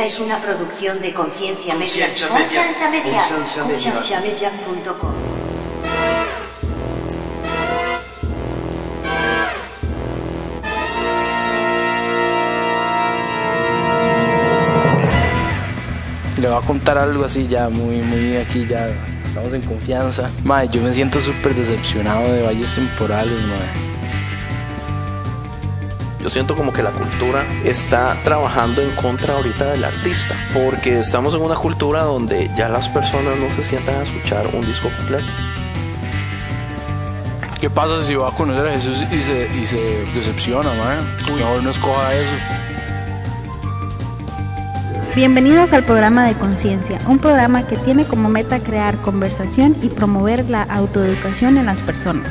Esta es una producción de Conciencia Media. Conciencia Media. Conciencia Media. Conciencia Media. Concienciamedia.com. Le voy a contar algo así ya, muy, muy aquí ya. Estamos en confianza. Mae, yo me siento súper decepcionado de valles temporales, mae. Yo siento como que la cultura está trabajando en contra ahorita del artista, porque estamos en una cultura donde ya las personas no se sientan a escuchar un disco completo. ¿Qué pasa si va a conocer a Jesús y se, y se decepciona, mae? Mejor no escoja eso. Bienvenidos al programa de Conciencia, un programa que tiene como meta crear conversación y promover la autoeducación en las personas,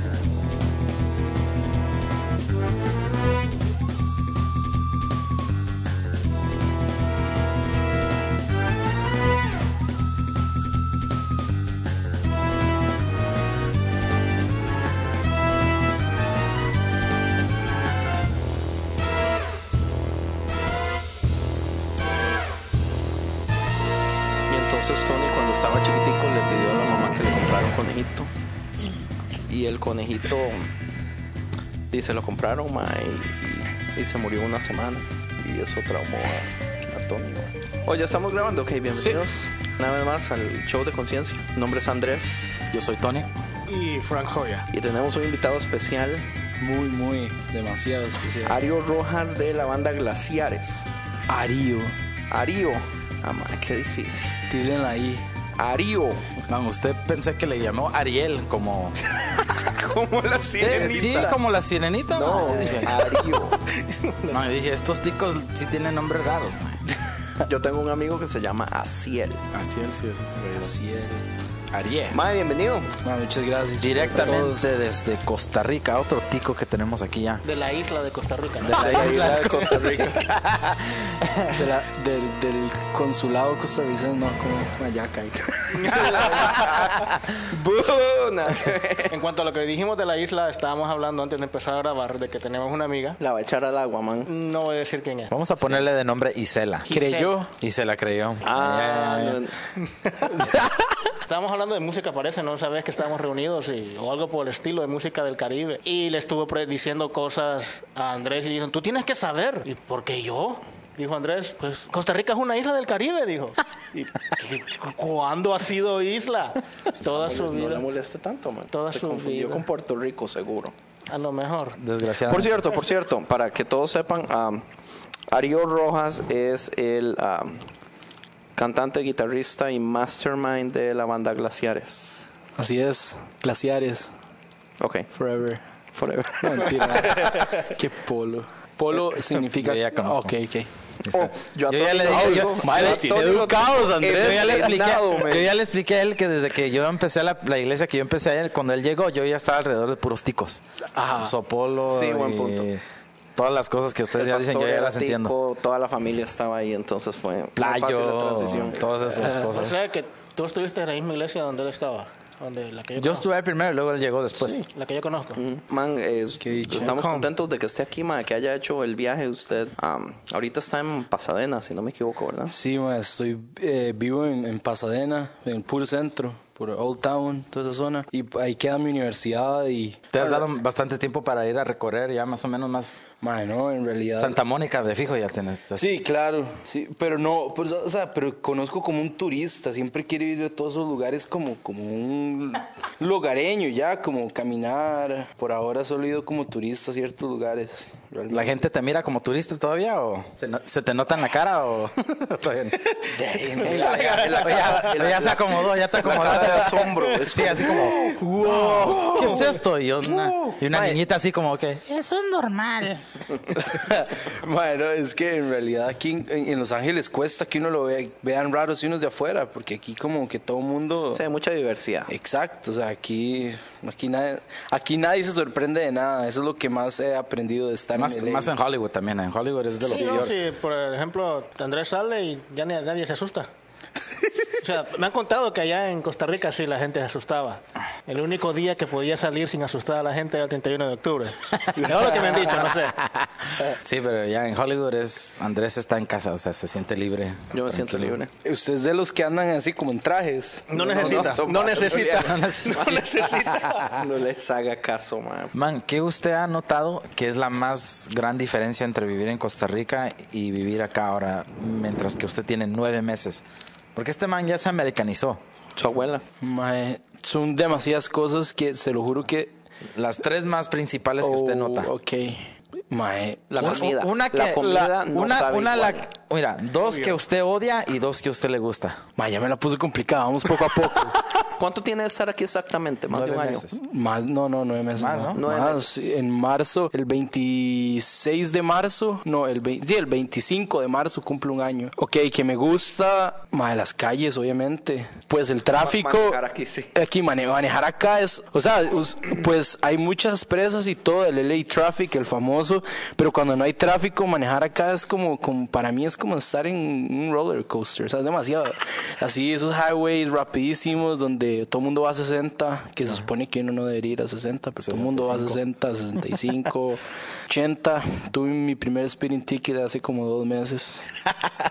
dice lo compraron ma, y, y- y se murió una semana. Y eso traumó a, a Tony. ma. Oye, estamos grabando, ok, bienvenidos una vez más al show de conciencia. Mi nombre es Andrés Yo soy Tony. y Frank Joya. y tenemos un invitado especial, Muy, muy, demasiado especial. Ario Rojas de la banda Glaciares. Arío. Ario, ah, ma, qué difícil. Tírenla ahí. Ario, Man, usted pensé que le llamó Ariel como... como la Sí, sirenita. como la sirenita. No, man. Ario. No, dije, estos ticos sí tienen nombres raros, man. Yo tengo un amigo que se llama Asiel. Así es, sí, eso es Así es. Ariel. Mae, bienvenido. Ma, muchas gracias. Directamente desde Costa Rica, otro tico que tenemos aquí ya. De la isla de Costa Rica. ¿no? De la isla de Costa Rica. De la- del, del consulado costarricense, no, como Mayaca. Buna. En cuanto a lo que dijimos de la isla, estábamos hablando antes de empezar a grabar de que tenemos una amiga. La va a echar al agua, man. No voy a decir quién es. Vamos a ponerle de nombre Isela. Creyó. Y se la creyó. Ah, Ya, ya, ya. Estábamos hablando de música, parece, ¿no? Sabes que estábamos reunidos y, o algo por el estilo de música del Caribe. Y le estuvo diciendo cosas a Andrés y dijo, tú tienes que saber. ¿Y por qué yo? Dijo Andrés, pues Costa Rica es una isla del Caribe, dijo. ¿Y ¿Cuándo ha sido isla? Toda su No le vida. moleste tanto, man. Toda Te su confundió vida. con Puerto Rico, seguro. A lo mejor. Desgraciadamente. Por cierto, por cierto, para que todos sepan, um, Ario Rojas es el um, cantante, guitarrista y mastermind de la banda Glaciares. Así es. Glaciares. Ok, Forever. forever. No, mentira. Qué polo. Polo significa. Yo ya conozco. Ok, ok. Oh, yo, a Yo ya le dije, oigo. madre, Yo a lo educados, Andrés. Yo ya, le expliqué, yo ya le expliqué a él que desde que yo empecé la, la iglesia que yo empecé a ir, cuando él llegó, yo ya estaba alrededor de puros ticos. Ajá. Sopolo. Sí, buen y punto. Todas las cosas que ustedes El ya dicen, yo ya era las entiendo. Toda la familia estaba ahí, entonces fue muy fácil la Playo, transición. todas esas O cosas. sea que tú estuviste en la misma iglesia donde él estaba. Donde, la que yo, Yo estuve ahí primero y luego él llegó después. La que yo conozco. Man, es- estamos contentos de que esté aquí, man, que haya hecho el viaje usted. Am, ahorita está en Pasadena, si no me equivoco, ¿verdad? Sí, ma, estoy eh, vivo en, en Pasadena, en el puro centro, por Old Town, toda esa zona. Y ahí queda mi universidad y... Te has dado bastante tiempo para ir a recorrer ya más o menos más. Ma, no, en realidad... Santa Mónica de fijo ya tienes. Sí, claro, sí, pero no, pues, o sea, pero conozco como un turista, siempre quiero ir a todos esos lugares como, como un lugareño ya, como caminar. Por ahora solo he ido como turista a ciertos lugares. realmente. ¿La gente te mira como turista todavía o se, no- se te nota en la cara o todavía no? Ya, se acomodó, ya te acomodaste. de asombro, Sí, así como, wow, ¿qué es esto? Y una, y una niñita así como que, eso es normal. bueno, es que en realidad aquí en, Los Ángeles cuesta que uno lo vea, vean raros y unos de afuera, porque aquí como que todo el mundo... Sí, hay mucha diversidad. Exacto, o sea, aquí, aquí, nadie, aquí nadie se sorprende de nada. Eso es lo que más he aprendido de estar Más, en LA. más en Hollywood también. En Hollywood es de lo Sí, no, sí, por ejemplo, Andrés sale y ya ni- nadie se asusta. O sea, me han contado que allá en Costa Rica sí la gente se asustaba. El único día que podía salir sin asustar a la gente era el 31 de octubre. Es lo que me han dicho, no sé. Sí, pero ya en Hollywood es Andrés está en casa, o sea, se siente libre. Yo me siento libre. Usted es de los que andan así como en trajes. No necesita, son no malos, necesita, no necesita. no necesita. No les haga caso, man. Man, ¿qué usted ha notado que es la más gran diferencia entre vivir en Costa Rica y vivir acá ahora, mientras que usted tiene nueve meses? Porque este man ya se americanizó. Su abuela. Mae, son demasiadas cosas que se lo juro que... Las tres más principales que usted Oh, nota. Ok. Mae, La comida. Una que, la comida la- no una, sabe una igual. la- mira, dos que usted odia y dos que usted le gusta. mae, ya me la puse complicada. Vamos poco a poco. ¿Cuánto tiene de estar aquí exactamente? Más de Nueve un año. meses. Más, no, no, nueve meses. Más, no. ¿no? Nueve Más, meses. en marzo, el 26 de marzo, no, el, vein- sí, el 25 de marzo cumple un año. Ok, que me gusta, más las calles, obviamente. Pues el tráfico. Manejar aquí, sí. Aquí mane- manejar acá es, o sea, pues hay muchas presas y todo, el LA Traffic, el famoso, pero cuando no hay tráfico, manejar acá es como, como para mí es como estar en un roller coaster, o sea, es demasiado. Así, esos highways rapidísimos donde todo el mundo va a 60, que se supone que uno no debería ir a 60, pero todo el mundo va a 60, 65, 80. Tuve mi primer speeding ticket hace como dos meses.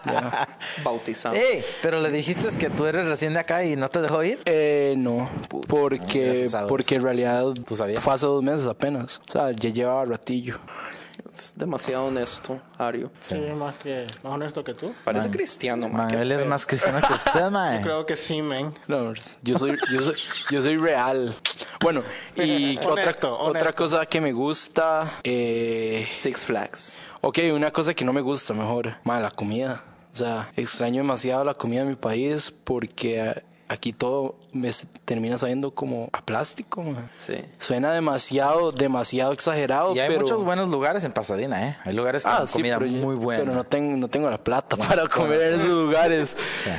Ya. Bautizado. ¡Ey! Pero le dijiste que tú eres recién de acá y no te dejó ir. Eh, no, porque, porque en realidad ¿Tú sabías? fue hace dos meses apenas. O sea, ya llevaba ratillo. Es demasiado honesto, Ario. Sí, más, que, más honesto que tú. Parece cristiano, man. Man, él es más cristiano que usted, man. Creo que sí, men. No, yo soy, yo soy, yo soy real. Bueno, y Honesto, otra, honesto. otra cosa que me gusta, eh, Six Flags. ok, una cosa que no me gusta mejor, más la comida. O sea, extraño demasiado la comida de mi país porque aquí todo me termina sabiendo como a plástico. Sí. Suena demasiado, demasiado exagerado, Y hay pero... muchos buenos lugares en Pasadena, ¿eh? Hay lugares con Ah, sí, comida muy buena. Pero no tengo, no tengo la plata para comer en esos lugares.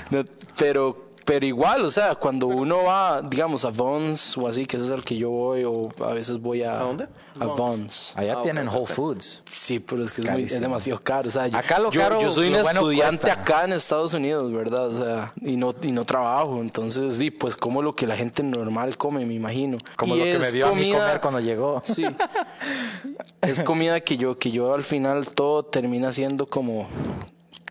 No, pero, pero igual, o sea, cuando uno va, digamos, a Vons o así, que ese es el que yo voy, o a veces voy a... ¿A dónde? A Vons. Allá Ah, tienen Whole. Foods. Sí, pero es que es, muy- es Carísimo. demasiado caro. O sea, yo, Acá lo yo- caro, yo soy un estudiante cuesta. acá en Estados Unidos, ¿verdad? O sea, y no, y no trabajo. Entonces, sí, pues como lo que la gente normal come, me imagino. Como Y lo que me vio a mí comer cuando llegó. Sí. es comida que yo, que yo al final todo termina siendo como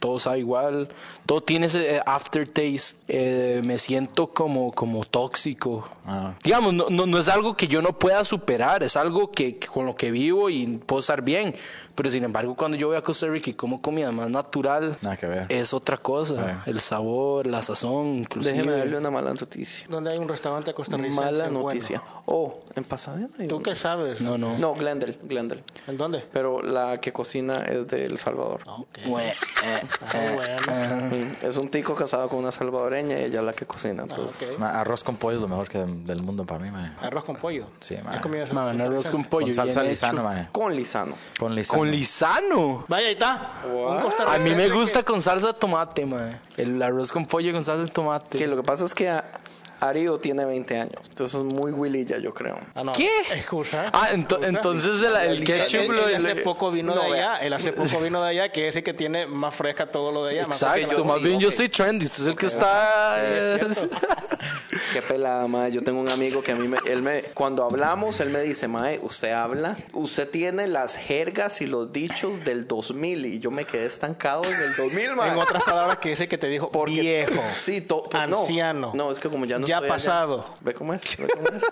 todo sabe igual, todo tiene ese eh, aftertaste, eh, me siento como, como tóxico. Ah. Digamos, no, no, no es algo que yo no pueda superar, es algo que, que con lo que vivo y puedo estar bien. Pero sin embargo, cuando yo voy a Costa Rica y como comida más natural, Nada que ver. es otra cosa. El sabor, la sazón, inclusive. Déjeme darle una mala noticia. Donde hay un restaurante costarricense Mala bueno. noticia. Oh, en Pasadena. hay ¿Tú qué sabes? No, no. No, Glendale, Glendale. ¿En dónde? Pero la que cocina es de El Salvador. Ok. Bue- eh, Ah, bueno. Mm, Es un tico casado con una salvadoreña y ella es la que cocina. Entonces. Ma, Arroz con pollo es lo mejor que del mundo para mí, man. Arroz con pollo. Sí, man. ¿Qué comida es man, esa? arroz con pollo. Con salsa lisano. Con lisano. Con lisano. Con lisano. Vaya, ahí está. Un A costarricense mí me que- gusta con salsa de tomate, man. El arroz con pollo con salsa de tomate. Que lo que pasa es que a- Ario tiene 20 años. Entonces es muy Willilla, yo creo. Ah, no. ¿Qué? Excusa. Ah, ento- Excusa. entonces el, el ketchup Él, lo... él hace poco vino No, de allá, él hace poco vino de allá, que es el que tiene más fresca todo lo de allá. más Exacto, fresca. más sí, bien yo estoy trendy, usted es el que está... Qué pelada, mae. Yo tengo un amigo que a mí me, él me, cuando hablamos, él me dice, mae, usted habla, usted tiene las jergas y los dichos del 2000 y yo me quedé estancado en el 2000, mae. En otras palabras, que ese que te dijo Porque- viejo, Sí, to- to- no. anciano. No, es que como ya no Ya estoy allá. pasado. Ve cómo es. ve cómo es,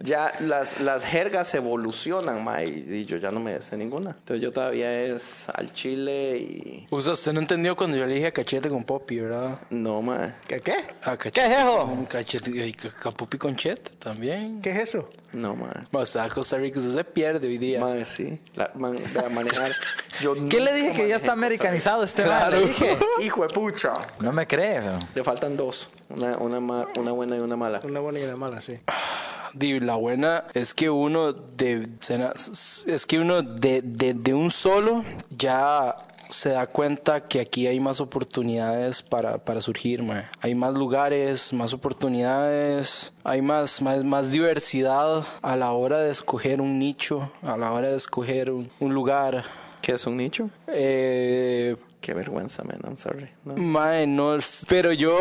ya las, las jergas evolucionan, mae, y, yo ya no me sé ninguna. Entonces yo todavía es al chile y usted no entendió cuando yo le dije a cachete con popi, ¿verdad? no, mae. ¿Qué, qué? A cachete, ¿Qué es eso? Un cachete, y también. ¿Qué es eso? No, mae. O sea, Costa Rica se pierde hoy día. Mae, sí. La, man, manejar. Yo ¿Qué le dije que ya está americanizado este Claro. man? Le dije. Hijo de pucha. No me cree, pero- Le faltan dos. Una, una, ma- una buena y una mala. Una buena y una mala, sí. La buena es que uno de es que uno de, de, de un solo ya se da cuenta que aquí hay más oportunidades para, para surgir, mae. hay más lugares, más oportunidades, hay más, más, más diversidad a la hora de escoger un nicho, a la hora de escoger un, un lugar. ¿Qué es un nicho? Eh, Qué vergüenza, man. I'm sorry. No. Mae, no, pero yo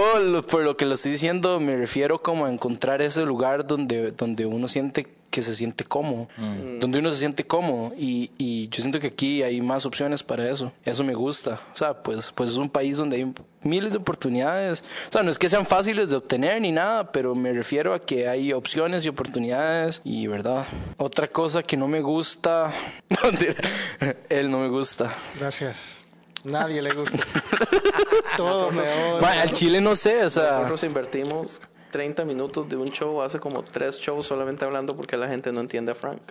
por lo que lo estoy diciendo me refiero como a encontrar ese lugar donde, donde uno siente que se siente cómodo, donde uno se siente cómodo y, y yo siento que aquí hay más opciones para eso, eso me gusta, o sea, pues, pues es un país donde hay miles de oportunidades, o sea, no es que sean fáciles de obtener ni nada, pero me refiero a que hay opciones y oportunidades y verdad. Otra cosa que no me gusta, él no me gusta. Gracias. Nadie le gusta. Todos me odian. Mae, al chile no sé, o sea... Nosotros invertimos 30 minutos de un show, hace como tres shows solamente hablando porque la gente no entiende a Frank.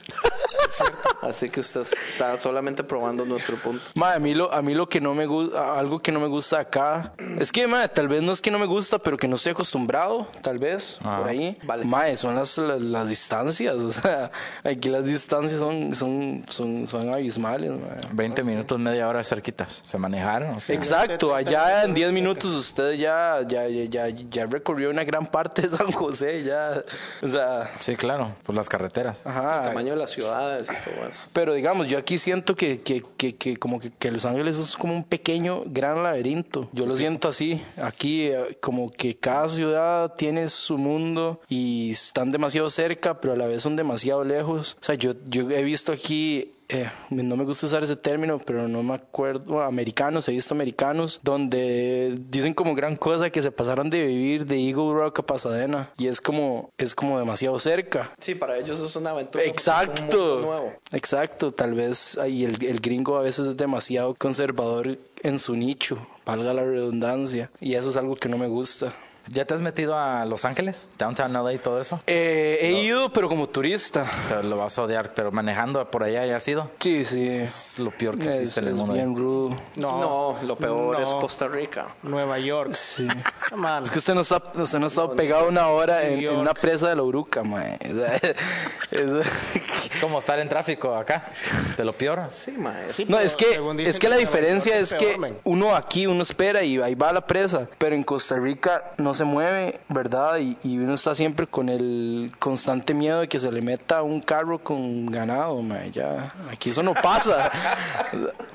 Así que usted está solamente probando nuestro punto. Ma, a mí lo, a mí lo que no me gusta, algo que no me gusta acá, es que, ma, tal vez no es que no me gusta, pero que no estoy acostumbrado, tal vez, por ahí. vale. Ma, son las, las, las distancias, o sea, aquí las distancias son, son, son, son abismales, ma. 20 minutos, media hora cerquitas. Se manejaron. O sea, Exacto, allá en 10 minutos usted ya, ya, ya, ya, ya recorrió una gran parte de San José, ya, o sea, Sí, claro, por las carreteras. El ajá. tamaño de las ciudades y todo eso. Pero digamos, yo aquí siento que, que, que, que como que, que Los Ángeles es como un pequeño, gran laberinto. Yo lo siento así. Aquí eh, como que cada ciudad tiene su mundo y están demasiado cerca, pero a la vez son demasiado lejos. O sea, yo, yo he visto aquí... eh, no me gusta usar ese término, pero no me acuerdo. americanos, he visto americanos donde dicen como gran cosa que se pasaron de vivir de Eagle Rock a Pasadena y es como es como demasiado cerca. Sí, para ellos es una aventura. Un Exacto. nuevo. Exacto, tal vez ahí el, el gringo a veces es demasiado conservador en su nicho, valga la redundancia, y eso es algo que no me gusta. ¿Ya te has metido a Los Ángeles? Downtown LA y todo eso. Eh, he ido, pero como turista. Te lo vas a odiar, pero manejando por allá ya has ido. Sí, sí. Es lo peor que Es, existe en el es mundo. bien rudo. No, lo peor No. es Costa Rica. Nueva York. Sí. Man. Es que usted no está, usted no está pegado una hora en, en una presa de la Uruca, sea, es- Es como estar en tráfico acá. De lo peor. Sí, mae. Sí, No, es que, es que la diferencia es que uno aquí, uno espera y ahí va la presa, pero en Costa Rica no se mueve, ¿verdad? Y, y uno está siempre con el constante miedo de que se le meta un carro con ganado, mae, ya, aquí eso no pasa.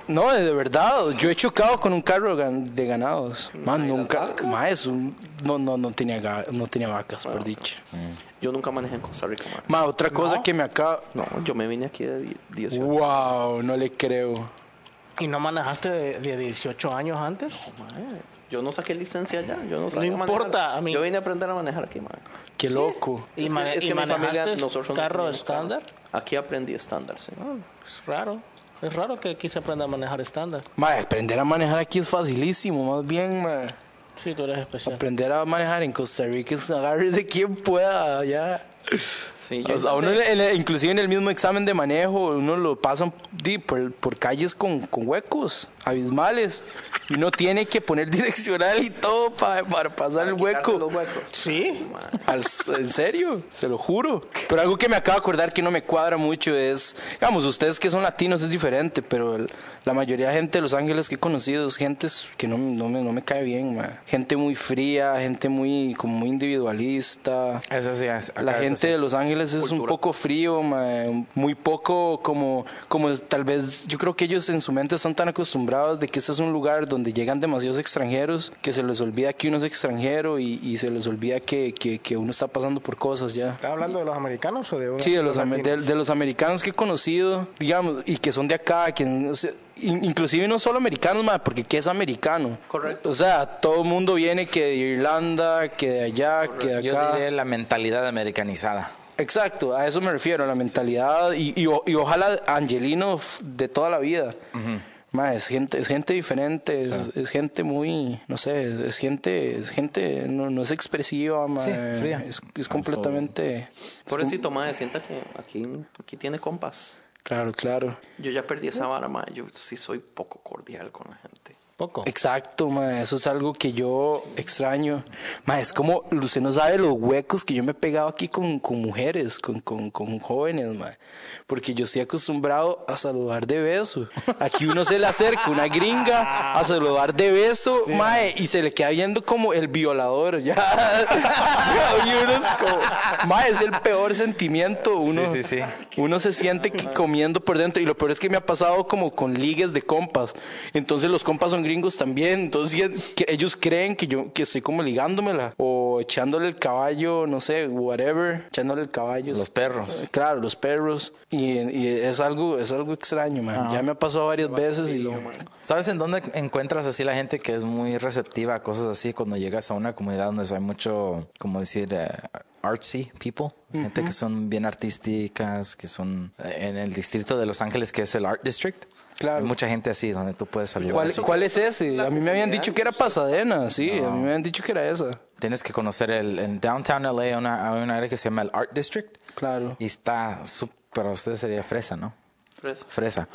No, de verdad, yo he chocado con un carro de ganados. Man, nunca, mae, es un- no, no, no tenía, no tenía vacas, por dicho. Yo nunca manejé en Costa Rica, mae. Ma, otra cosa que me acaba... No, yo me vine aquí de die- 18. Wow, no le creo. ¿Y no manejaste de, de 18 años antes? Mae, Yo no saqué licencia allá. Yo no, sabía importa, a mí- Yo vine a aprender a manejar aquí, mae. Qué loco. ¿Y, Es que- es que y mi familia, manejaste nosotros no carro teníamos estándar? Aquí aprendí estándar, sí. Es raro. Es raro que aquí se aprenda a manejar estándar. Ma, aprender a manejar aquí es facilísimo, más bien, ma. Sí, tú eres especial. Aprender a manejar en Costa Rica es agarre de quien pueda, ya. Sí, O sea, uno, en el- inclusive en el mismo examen de manejo, uno lo pasan por, por calles con, con huecos abismales y uno tiene que poner direccional y todo pa- para pasar el quitarse hueco. los huecos. Sí. Al- en serio, se lo juro. Pero algo que me acabo de acordar que no me cuadra mucho es, digamos, ustedes que son latinos es diferente, pero el- la mayoría de gente de Los Ángeles que he conocido es gente que no, no, me, no me cae bien, ma. gente muy fría, gente muy como muy individualista. Eso sí, es- La gente así. de Los Ángeles es un poco frío, muy poco como, como tal vez yo creo que ellos en su mente están tan acostumbrados de que este es un lugar donde llegan demasiados extranjeros que se les olvida que uno es extranjero y, y se les olvida que, que, que uno está pasando por cosas ya. ¿Estás hablando de los americanos o de unos Sí, de los, de, los americanos que he conocido, digamos, y que son de acá, que, o sea, inclusive no solo americanos, ma, porque ¿qué es americano? Correcto. O sea, todo el mundo viene que de Irlanda, que de allá, que de Yo acá. diré la mentalidad americanizada. Exacto, a eso me refiero, a la mentalidad y, y, o- y ojalá Angelino de toda la vida. Ma, es gente, es gente diferente, es, es gente muy, no sé, es gente, es gente, no, no es expresiva, ma, Sí, fría. es, es completamente, Por eso, mae, sienta que aquí, aquí tiene compas. Claro, claro. Yo ya perdí esa vara, mae. Yo sí soy poco cordial con la gente. Poco. Exacto, ma, eso es algo que yo extraño. Ma, es como, usted no sabe los huecos que yo me he pegado aquí con, con mujeres, con, con, con jóvenes, ma. Porque yo estoy acostumbrado a saludar de beso. Aquí uno se le acerca una gringa a saludar de beso, ma, y se le queda viendo como el violador, ya. y uno es como, ma, es el peor sentimiento. Uno, Sí, sí, sí. uno se siente que comiendo por dentro. Y lo peor es que me ha pasado como con ligues de compas. Entonces los compas son gringos también. Entonces ya- que ellos creen que yo que estoy como ligándomela. O echándole el caballo, no sé, whatever. Echándole el caballo. Los perros. Claro, los perros. Y, y es algo, es algo extraño, man. Ya me ha pasado varias veces y... ¿Sabes en dónde encuentras así la gente que es muy receptiva a cosas así cuando llegas a una comunidad donde hay mucho, como decir, eh, artsy people? Gente que son bien artísticas, que son eh, en el distrito de Los Ángeles que es el Art District. Claro. Hay mucha gente así donde tú puedes salir. ¿Cuál, cuál es ese? A mí me habían dicho que era Pasadena, sí. A mí me habían dicho que era esa. Tienes que conocer el en downtown LA hay una, hay una área que se llama el Art District Claro. y está súper, para usted sería fresa, ¿no? Fresa. Fresa.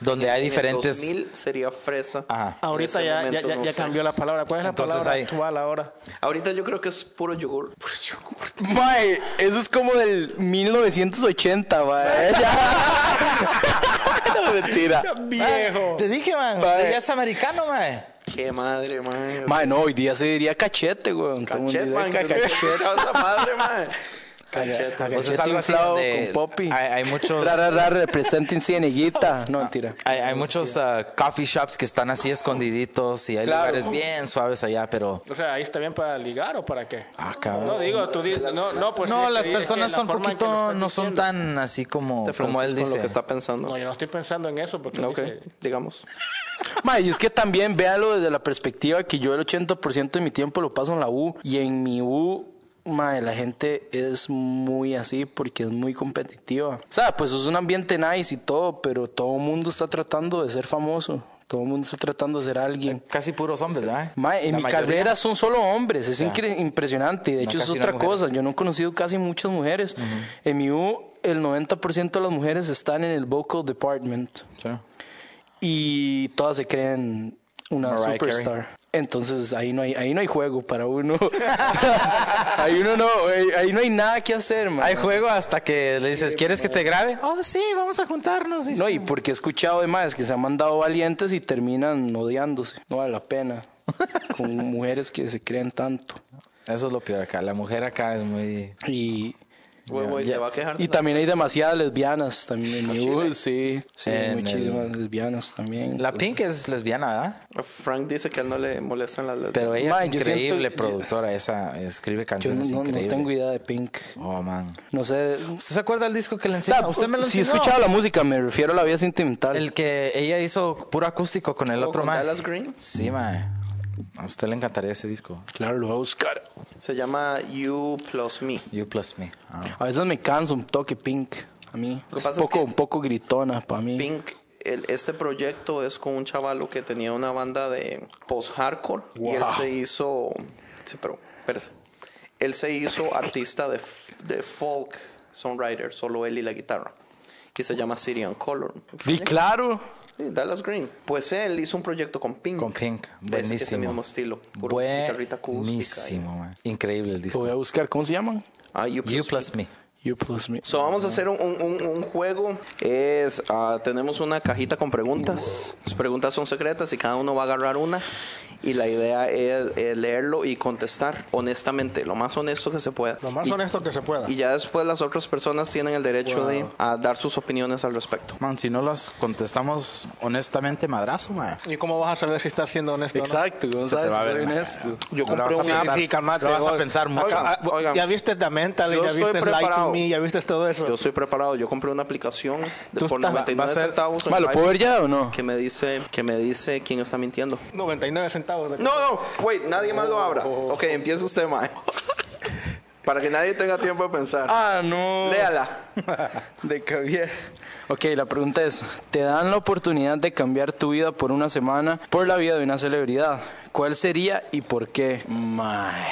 Donde hay En el diferentes 2000 sería fresa. Ajá. Ahorita En ya, ya, momento ya, no ya sé. cambió la palabra. ¿Cuál es la Entonces palabra hay- actual ahora? Ahorita yo creo que es puro yogur. Puro yogur. Mae, eso es como del 1980, mae. no, mentira. Viejo. Te dije, man, Mae. usted ya es americano, man. Qué madre, man. Mae, no, hoy día se diría cachete, güey. Cachete, man. esa madre, man. Cachete. Algo así inflado donde con popi. Hay, hay muchos... Ra, ra, ra, representen cieneguita. No, mentira. Hay, hay muchos ah, coffee shops que están así escondiditos y hay Claro. lugares bien suaves allá, pero... O sea, ahí está bien para ligar o para qué. Ah, cabrón. No digo, tú di- no, no, pues no, sí, las personas son poquito, no son tan así como, Este como él dice. lo que está pensando. No, yo no estoy pensando en eso porque Ok, dice- digamos. Mae, y es que también véalo desde la perspectiva que yo el 80% de mi tiempo lo paso en la U. Y en mi U, mae, la gente es muy así porque es muy competitiva. O sea, pues es un ambiente nice y todo, pero todo el mundo está tratando de ser famoso. Todo el mundo está tratando de ser alguien. Casi puros hombres, ¿verdad? Mae, en La mi mayoría. carrera son solo hombres, es impresionante. De hecho, es no otra cosa. Yo no he conocido casi muchas mujeres. En mi U, el 90% de las mujeres están en el vocal department Sí. y todas se creen una Mariah superstar. Entonces ahí no hay ahí no hay juego para uno. ahí uno no ahí, ahí no hay nada que hacer, man. Hay juego hasta que le dices, ¿quieres que te grabe? Oh, sí, vamos a juntarnos. Y No, sí. y porque he escuchado de más que se han mandado valientes y terminan odiándose. No vale la pena. Con mujeres que se creen tanto. Eso es lo peor acá. La mujer acá es muy... Y Se va a quejar. Y también hay demasiadas lesbianas también en sí, sí, En muchísimas el- lesbianas también. La Pink es lesbiana, ¿verdad? Frank dice que a él no le molestan las letras. Pero ella es increíble siento- productora. Esa escribe Yo no, canciones no- no increíbles. tengo idea de Pink. Oh, man. No sé. ¿Usted se acuerda del disco que le O sea, enseñó? ¿Usted me lo si he enseñó? escuchado la música, me refiero a la vida sentimental. El que ella hizo puro acústico con el ¿O otro con man. Dallas Green? Sí, man. A usted le encantaría ese disco. Claro, lo voy a buscar. Se llama You Plus Me. You Plus Me. Ah. A veces me canso un toque Pink. A mí. Lo Es pasa un es poco, que- un poco gritona para mí. Pink, el- este proyecto es con un chavalo que tenía una banda de post-hardcore y él Wow. se hizo. Sí, pero, espérese. Él se hizo artista de, de folk songwriter, solo él y la guitarra. Y se llama Syrian Color. Di claro. Sí, Dallas Green. Pues él hizo un proyecto con Pink. Con Pink. de ese- ese Buenísimo. mismo estilo. y- Buenísimo. Increíble el Lo disco. voy a buscar. ¿Cómo se llaman? Ah, You You Plus Plus Me. You Plus Me. So, vamos a hacer un, un- un- un juego. Es, ah, tenemos una cajita con preguntas. Las preguntas son secretas y cada uno va a agarrar una. Y la idea es, eh, leerlo y contestar honestamente, lo más honesto que se pueda. Lo más Y- honesto que se pueda. Y ya después las otras personas tienen el derecho de a dar sus opiniones al respecto. Man, si no las contestamos honestamente, madrazo, man. ¿Y cómo vas a saber si estás siendo honesto o no? Exacto, ¿cómo Se te sabes? va a Soy ver. honesto. Yo No compré pensar. Sí, calmate. Lo vas a pensar mucho. Acá, ah, Oigan. ya viste The Mental, Yo ya viste Light ya viste todo eso. Yo estoy preparado. Yo compré una aplicación de por estás- 99 va a ser- centavos en ¿Lo puedo ver ya o no? que me dice que me dice quién está mintiendo. 99 centavos. No, no, wait, nadie más lo abra. Ok, empieza usted, Mae. Para que nadie tenga tiempo de pensar. Ah, no. Léala. De cambiar. Ok, la pregunta es, ¿te dan la oportunidad de cambiar tu vida por una semana por la vida de una celebridad? ¿Cuál sería y por qué? May.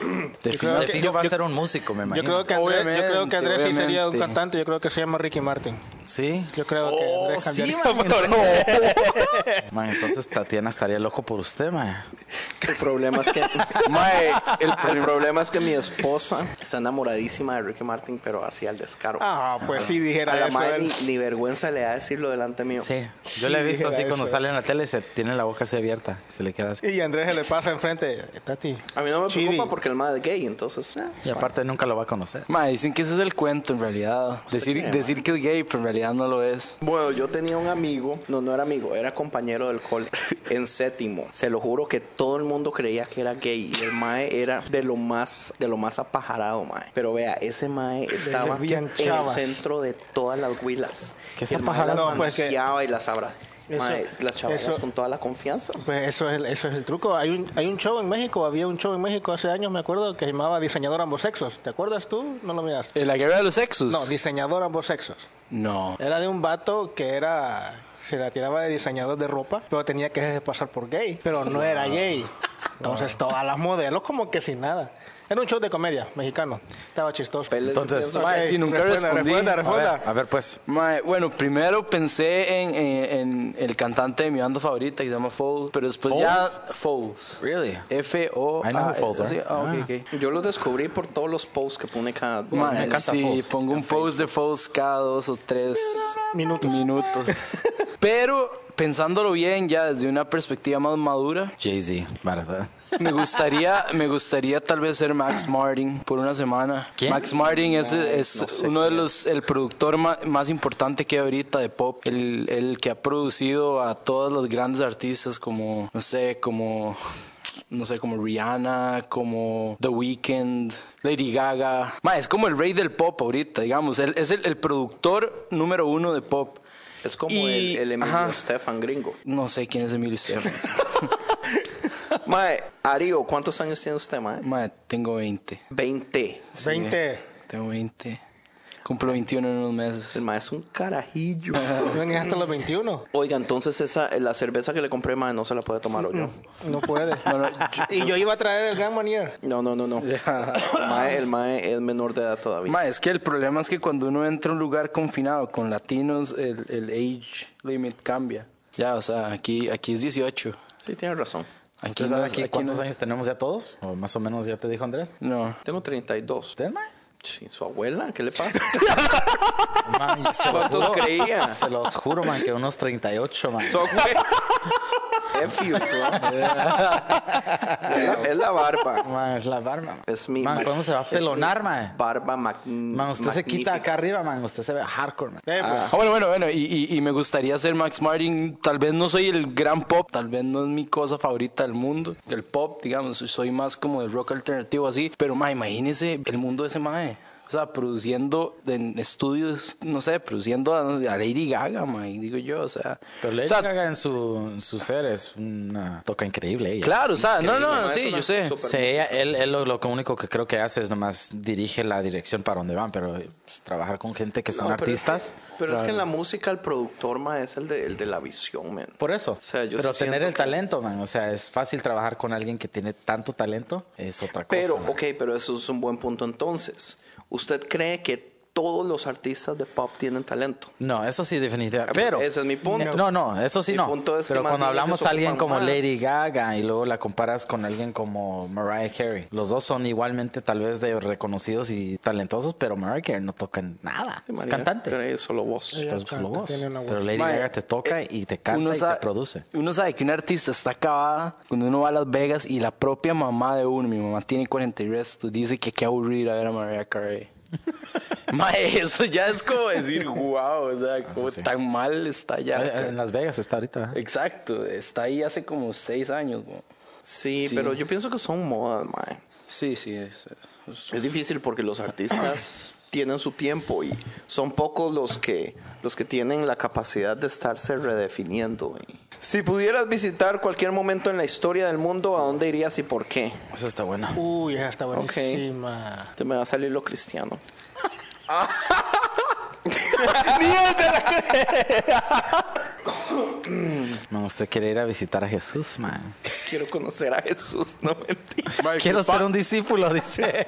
De creo que- fijo yo- va a ser un músico, me Yo imagino. creo que Andrés, yo creo que Andrés sí sería un cantante, yo creo que se llama Ricky Martin. Sí. Yo creo que Oh, Andrés sí, cambiaría. man. Man, entonces Tatiana estaría loco por usted, man. El problema es que Mae, el, el problema es que mi esposa está enamoradísima de Ricky Martin, pero así al descaro. Ah, pues sí a dijera la eso. madre él. ni, ni vergüenza le da decirlo delante mío. Sí. Yo le he Sí, visto así cuando eso. sale en la tele, se tiene la boca así abierta. Se le queda así. Y Andrés se le pasa enfrente. Tati. A mí no me Chibi. preocupa porque el madre es gay, entonces... eh, Y aparte nunca lo va a conocer. Mae, dicen que ese es el cuento en realidad. Decir, cree, decir que es gay, pero en realidad no lo es. Bueno, yo tenía un amigo, no, no era amigo, era compañero del cole, en séptimo. Se lo juro que todo el mundo creía que era gay y el mae era de lo más, de lo más apajarado, mae. Pero vea, ese mae estaba en el centro de todas las huilas. ¿Qué es Y el mae apajarado? No, pues que- y las abra. Eso- las chavas eso- con toda la confianza. Pues eso es, el, eso es el truco. Hay un, hay un show en México, había un show en México hace años, me acuerdo, que se llamaba Diseñador Ambos Sexos. ¿Te acuerdas tú? No lo miras. ¿En la guerra de los sexos? No, Diseñador Ambos Sexos. No. Era de un vato que era. Se la tiraba de diseñador de ropa, pero tenía que pasar por gay. Pero no era gay. Entonces todas las modelos como que sin nada. Era un show de comedia mexicano. Estaba chistoso. Entonces, Mae, sí, nunca responda, respondí. responda, A ver, responda. a ver, pues. Mae, bueno, primero pensé en, en- en el cantante de mi banda favorita que se llama Foles, pero después ya Foles. Really? F-O. I know who Foles sí, are. ah, ok, Ah. ok. Yo lo descubrí por todos los posts que pone cada... Mae, me encanta sí, Foles. pongo un post de Foles cada dos o tres Minutos. minutos. Pero pensándolo bien, ya desde una perspectiva más madura, Jay-Z, ¿verdad? me gustaría, me gustaría tal vez ser Max Martin por una semana. ¿Quién? Max Martin es, es no sé uno de los, el productor ma- más, importante que hay ahorita de pop. El, el que ha producido a todos los grandes artistas como, no sé, como no sé, como Rihanna, como The Weeknd, Lady Gaga. Ma, es como el rey del pop ahorita, digamos. Él es el, el productor número uno de pop. Es como Y- el, el Emilio ajá. Estefan gringo. No sé quién es Emilio Estefan. Mae, Ario, ¿cuántos años tiene usted, mae? Ma, tengo 20. 20. Sí, 20. Tengo 20. Cumplo 21 en unos meses. El mae es un carajillo. Ven hasta los 21. Oiga, entonces esa, la cerveza que le compré, mae, no se la puede tomar o yo. No puede. Bueno, yo- y yo iba a traer el Gran Manier. No, no, no, no. El mae, el mae es menor de edad todavía. Ma, es que el problema es que cuando uno entra a un lugar confinado con latinos, el, el age limit cambia. Ya, o sea, aquí, aquí es 18. Sí, tiene razón. Aquí ¿Entonces, no, aquí, aquí cuántos no- años tenemos ya todos? ¿O más o menos ya te dijo Andrés? No. Tengo 32. ¿Usted, man? Sí, su abuela, ¿qué le pasa? Man, se lo ¿Cuántos juro- creía? Se los juro, man, que unos 38, man. Su abuela. F you, bro. es, la, es la barba. Man, es la barba. man. Es mi. Man, ¿cuándo se va a pelonar, man? Barba mag- Man, usted se quita magnífica. acá arriba, man. Usted se ve hardcore, man. Eh, pues, Ah, bueno, bueno, bueno. Y, y, y me gustaría ser Max Martin. Tal vez no soy el gran pop. Tal vez no es mi cosa favorita del mundo. El pop, digamos. Soy más como del rock alternativo así. Pero, ma, imagínese el mundo de ese mae. O sea, produciendo en estudios, no sé, produciendo a, a Lady Gaga, ma, y digo yo, o sea. Pero Lady o sea, Gaga en su, en su ser es una toca increíble ella. Claro, o sea, no, no, sí, yo sé. Sí, ella- él, él lo, lo único que creo que hace es nomás dirige la dirección para donde van, pero pues, trabajar con gente que son No, pero es que- artistas. Pero es que en la música el productor, ma, es el de, el de la visión, man. Por eso. O sea, yo pero sí tener el que- talento, man. O sea, es fácil trabajar con alguien que tiene tanto talento. Es otra cosa. Pero, man. ok, pero eso es un buen punto entonces. ¿Usted cree que todos los artistas de pop tienen talento? No, eso sí, definitivamente. Pero. ese es mi punto. No, no, eso sí Mi no. punto es que pero más cuando hablamos a alguien como más. Lady Gaga y luego la comparas con alguien como Mariah Carey, los dos son igualmente tal vez de reconocidos y talentosos, pero Mariah Carey no toca nada. Es María, cantante. pero es solo voz. Solo voz. una voz. Pero Lady Mae, Gaga te toca y te canta uno y sabe, te produce. Uno sabe que un artista está acabada cuando uno va a Las Vegas y la propia mamá de uno, mi mamá tiene 40 y resto, dice que qué aburrido ver a Mariah Carey. Mae, eso ya es como decir, wow, o sea, como sí. tan mal está ya. Eh, En Las Vegas está ahorita. Exacto, está ahí hace como seis años. Sí, Sí. pero yo pienso que son modas, mae. Sí, sí, es, es- Es difícil porque los artistas tienen su tiempo y son pocos los que los que tienen la capacidad de estarse redefiniendo. y- Si pudieras visitar cualquier momento en la historia del mundo, ¿a dónde irías y por qué? Eso está bueno. Uy, esa está buenísima. Te me va a salir lo cristiano. Man, usted quiere ir a visitar a Jesús, man. Quiero conocer a Jesús, no mentira. Mae, ¿qué Quiero ser un discípulo, dice.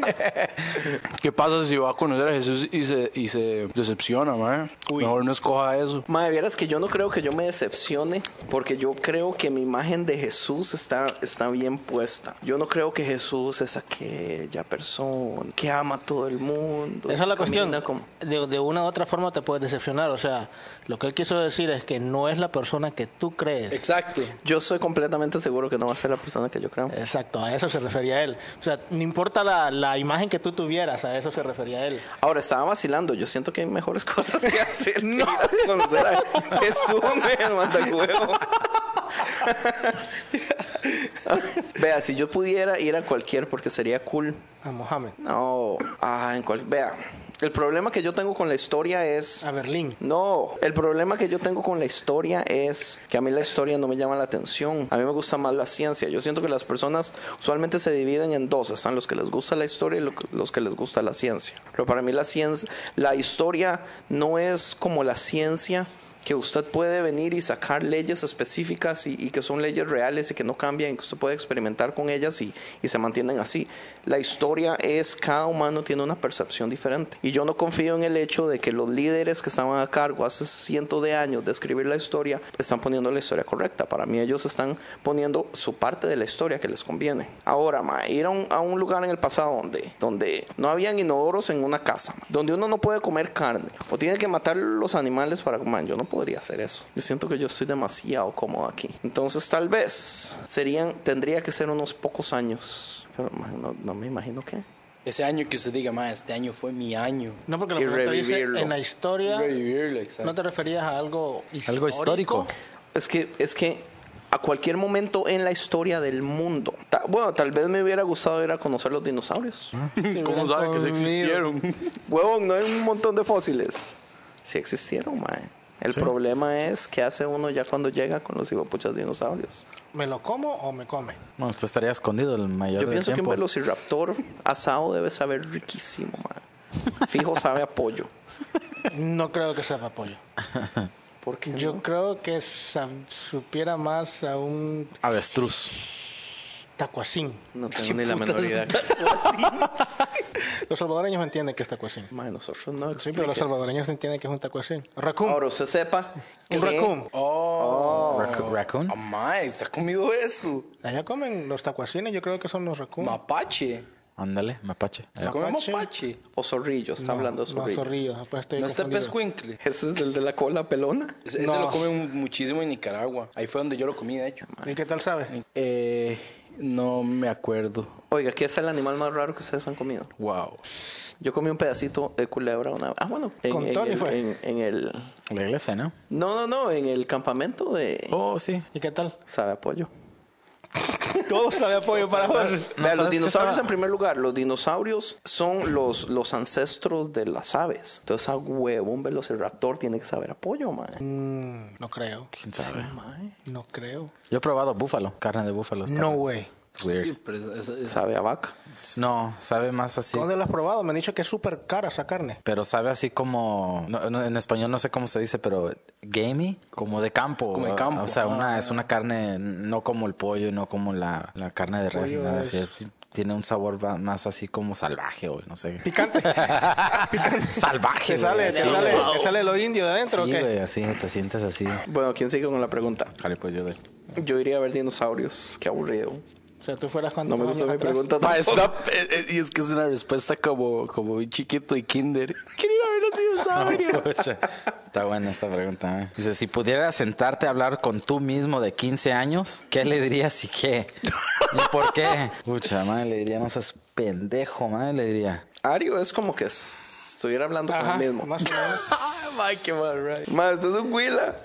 ¿Qué pasa si va a conocer a Jesús y se, y se decepciona, mae? Mejor no escoja eso. Madre, vieras que yo no creo que yo me decepcione, porque yo creo que mi imagen de Jesús está, está bien puesta. Yo no creo que Jesús es aquella persona que ama a todo el mundo. Esa es la cuestión. como- De, de una u otra forma te puedes decepcionar. O sea, lo que él quiso decir es que no es la persona que tú crees. Exacto. Yo soy completamente seguro que no va a ser la persona que yo creo. Exacto, a eso se refería él. O sea, no importa la, la imagen que tú tuvieras, a eso se refería él. Ahora, estaba vacilando. Yo siento que hay mejores cosas que hacer. no. conocer a Jesús, me manda huevo. Vea, si yo pudiera ir a cualquier, porque sería cool. A Mohammed. No, ah, en cual, vea, el problema que yo tengo con la historia es... A Berlín. No, el problema que yo tengo con la historia es que a mí la historia no me llama la atención. A mí me gusta más la ciencia. Yo siento que las personas usualmente se dividen en dos. Están los que les gusta la historia y los que les gusta la ciencia. Pero para mí la ciencia, la historia no es como la ciencia que usted puede venir y sacar leyes específicas y, y que son leyes reales y que no cambian y que usted puede experimentar con ellas y, y se mantienen así. La historia es, cada humano tiene una percepción diferente. Y yo no confío en el hecho de que los líderes que estaban a cargo hace cientos de años de escribir la historia están poniendo la historia correcta. Para mí ellos están poniendo su parte de la historia que les conviene. Ahora, ma, ir a un, a un lugar en el pasado donde, donde no habían inodoros en una casa, donde uno no puede comer carne o tiene que matar los animales para comer, yo no podría hacer eso. Yo siento que yo estoy demasiado cómodo aquí. Entonces tal vez serían, tendría que ser unos pocos años. Pero no, no me imagino qué. Ese año que usted diga, mae, este año fue mi año. No, porque la Y pregunta dice, en la historia, Revivirlo, exacto. ¿no te referías a algo histórico? Algo histórico. Es que, es que a cualquier momento en la historia del mundo. Ta- bueno, tal vez me hubiera gustado ir a conocer los dinosaurios. ¿Cómo sabe que se existieron? Huevón, no hay un montón de fósiles. Sí existieron, mae. El problema es qué hace uno ya cuando llega con los hipopuchas dinosaurios. ¿Me lo como o me come? Bueno, usted estaría escondido el mayor Yo del pienso que un velociraptor asado debe saber riquísimo, mae. Fijo sabe a pollo. No creo que sepa pollo. ¿Por qué Yo no? creo que supiera más a un Avestruz. Tacuacín. No tengo ni la menor idea. Los salvadoreños entienden que es tacuacín. Mae, nosotros no. Sí, pero los salvadoreños entienden que es un tacuacín. Raccoon. Ahora usted sepa. un raccoon. Oh, Racu- Raccoon. Ah, mae, ¿usted ha comido eso? Allá comen los tacuacines, yo creo que son los raccoon. Mapache. Ándale, mapache. ¿Se come Mapache. O zorrillo, está hablando de No, zorrillo. zorrillo. Pues ¿No está pescuincle? Ese es el de la cola pelona. Ese, lo comen muchísimo en Nicaragua. Ahí fue donde yo lo comí, de hecho. ¿Y qué tal sabe? Eh, no me acuerdo. Oiga, ¿qué es el animal más raro que ustedes han comido? Wow. Yo comí un pedacito de culebra una vez. Ah, bueno. En, Con en Tony el, fue. En, en el... La iglesia, ¿no? No, no, no. En el campamento de... Oh, sí. ¿Y qué tal? Sabe a pollo. Todo sabe apoyo para. No, Vea, ¿sabes los dinosaurios en primer lugar. Los dinosaurios son los, los ancestros de las aves. Entonces a huevo un velociraptor tiene que saber a pollo, man. Mm, no creo. ¿Quién sabe? No creo. Yo he probado búfalo, carne de búfalo. No way. Weird. Sí, pero es- es- Sabe a vaca. No, sabe más así. ¿Dónde lo has probado? Me han dicho que es súper cara esa carne. Pero sabe así como, no, no, en español no sé cómo se dice, pero gamey, como de campo. Como de campo. O sea, una, Ah. es una carne no como el pollo, no como la, la carne de res, nada así. Es- tiene un sabor más así como salvaje o no sé. Picante. Picante. salvaje. ¿Te sale, güey, te, sale, te sale lo indio de adentro Sí, o qué? güey, así, te sientes así. Bueno, ¿quién sigue con la pregunta? Jale, pues yo de... Yo iría a ver dinosaurios. Qué aburrido. O sea, tú fueras cuando No me gustó mi atrás. pregunta. Es una- eh, eh, y es que es una respuesta como, como un chiquito de kinder. Quiero ir a ver los dinosaurios. Pucha, Está buena esta pregunta. ¿eh? Dice, si pudieras sentarte a hablar con tú mismo de 15 años, ¿qué le dirías y qué? ¿Y por qué? Pucha, madre, le diría, no seas pendejo, madre, le diría. Ario es como que estuviera hablando Ajá, con él mismo. más o menos. Ay, qué mal, right. Más, esto es un huila.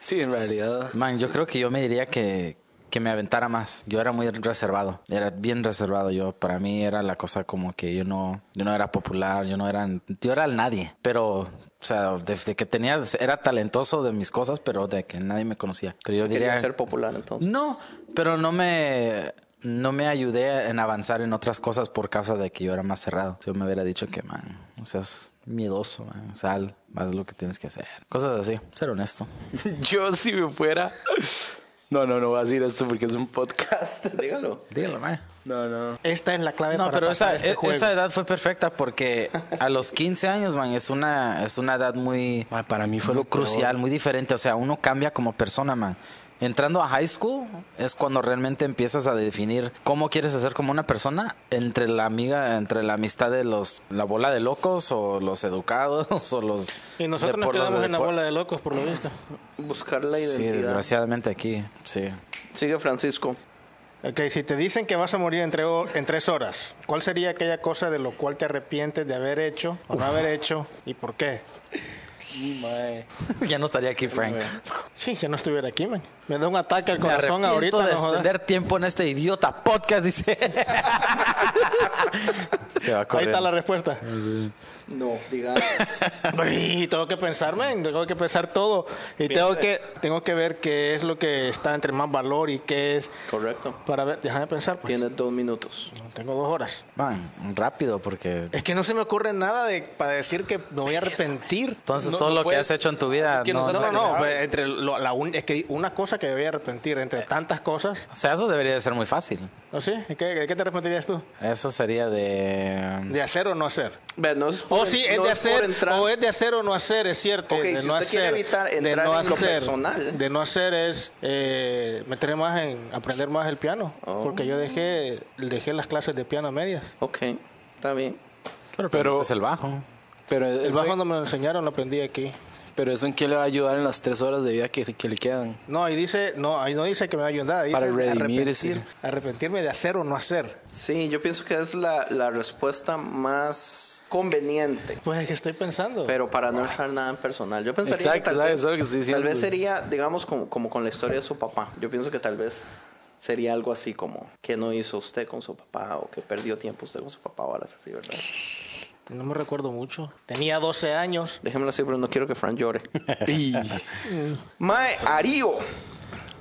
Sí, en realidad. Man, yo creo que yo me diría que, que me aventara más. Yo era muy reservado. Era bien reservado yo. Para mí era la cosa como que yo no, yo no era popular, yo no era, yo era el nadie. Pero, o sea, desde que tenía, era talentoso de mis cosas, pero de que nadie me conocía. Pero yo Quería diría... ser popular entonces. No, pero no me no me ayudé en avanzar en otras cosas por causa de que yo era más cerrado. Yo me hubiera dicho que, man, o sea, miedoso, man. Sal, haz lo que tienes que hacer. Cosas así, ser honesto. Yo si me fuera... No, no, no voy a decir esto porque es un podcast. Dígalo. Dígalo, man. No, no. Esta es la clave No, para pero pasar esa, este e- juego. esa edad fue perfecta porque a los 15 años, man, es una, es una edad muy, Ma, para mí fue muy lo peor. crucial, muy diferente. O sea, uno cambia como persona, man. Entrando a high school es cuando realmente empiezas a definir cómo quieres ser como una persona entre la amiga, entre la amistad de los, la bola de locos o los educados o los. Y nosotros nos quedamos de en la bola de locos, por lo visto. Buscar la Sí, identidad. desgraciadamente aquí, sí. Sigue Francisco. Ok, si te dicen que vas a morir en, tre- en tres horas, ¿cuál sería aquella cosa de lo cual te arrepientes de haber hecho o no haber hecho y por qué? ya no estaría aquí, Frank. Sí, ya no estuviera aquí, man. Me da un ataque al Me corazón arrepiento ahorita. de no jodas. expender tiempo en este idiota podcast, dice. Se va Ahí corriendo. está la respuesta. No, diga. Y tengo que pensar, man, tengo que pensar todo. Y tengo que, tengo que ver qué es lo que está entre más valor y qué es Correcto. para ver. Déjame pensar, pues. Tienes dos minutos. Tengo dos horas. Man, rápido, porque Es que no se me ocurre nada de, para decir que me voy a arrepentir. entonces No- todo no lo que has hecho en tu vida. que no- No, no, pues, entre lo- la un- es que una cosa que debía arrepentir entre tantas cosas. O sea, eso debería de ser muy fácil. ¿No sé? ¿De qué, qué te arrepentirías tú? Eso sería de. ¿De hacer o no hacer? Ve, no sí, es no de hacer, entrar- o es de hacer o no hacer, es cierto. De si no usted quiere hacer, evitar de entrar no en lo hacer, personal. De no hacer es eh, meterme más en aprender más el piano. Oh. Porque yo dejé, dejé las clases de piano a medias. Ok, está bien. Pero, Pero- es el bajo. Pero El bajo cuando me lo enseñaron lo aprendí aquí. Pero eso en qué le va a ayudar en las tres horas de vida que, que le quedan. No, ahí dice, no, ahí no dice que me va a ayudar. Dice Para redimirse. arrepentir- arrepentirme de hacer o no hacer. Sí, yo pienso que es la, la respuesta más conveniente. Pues es que estoy pensando. Pero para no entrar nada en personal. Yo pensaría Exacto, que tal, ¿sabes? vez, que estoy tal vez sería, digamos, como, como con la historia de su papá. Yo pienso que tal vez sería algo así como que no hizo usted con su papá o que perdió tiempo usted con su papá o algo así, ¿verdad? No me recuerdo mucho. Tenía 12 años. Déjemelo así, pero no quiero que Fran llore. Y Mae, Arío.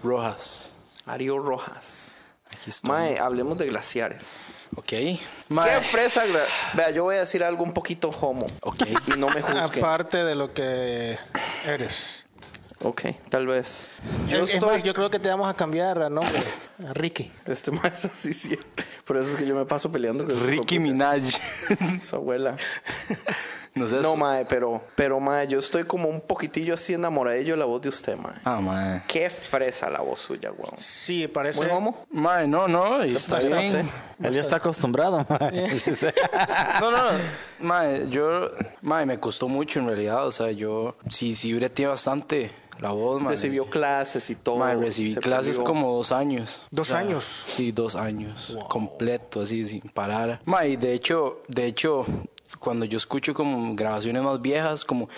Rojas. Arío Rojas. Aquí está. Mae, hablemos de glaciares. Ok. ¿Qué Mae. fresa? gla- Vea, yo voy a decir algo un poquito homo. Ok. Y no me juzguen. Aparte de lo que eres. Ok, tal vez. Yo, Yo es estoy... más, yo creo que te vamos a cambiar a nombre. A Ricky. Este mae es así siempre. Por eso es que yo me paso peleando con Ricky. Minaj. Su abuela. no sé. No, mae, pero, pero, mae, yo estoy como un poquitillo así enamoradillo de la voz de usted, mae. Ah, mae. Qué fresa la voz suya, weón. Sí, parece. ¿Muy homo? Mae, no, no. y Está bien. Él ya está acostumbrado. No, no, mae, yo, mae, me costó mucho en realidad, o sea, yo sí, sí breteé bastante la voz, mae. Recibió clases y todo. Mae, recibí se clases perdió. como dos años. Dos años. Sí, dos años. Completo, así, sin parar. Mae, y de hecho, de hecho, cuando yo escucho como grabaciones más viejas, como,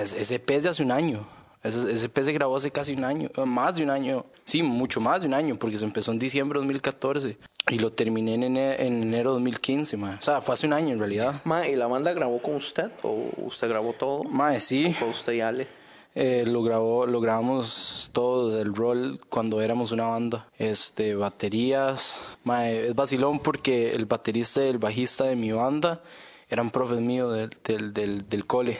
es- ese pez de hace un año. Ese, ese pez se grabó hace casi un año, eh, más de un año. Sí, mucho más de un año, porque se empezó en diciembre de 2014 y lo terminé en enero, en enero de 2015, mae. O sea, fue hace un año en realidad. Mae, ¿y la banda grabó con usted? ¿O usted grabó todo? Mae, sí. ¿Fue usted y Ale? Eh, lo grabó, lo grabamos todo el rol cuando éramos una banda. Este, baterías. Mae, es vacilón porque el baterista y el bajista de mi banda eran profes míos del, del, del, del cole.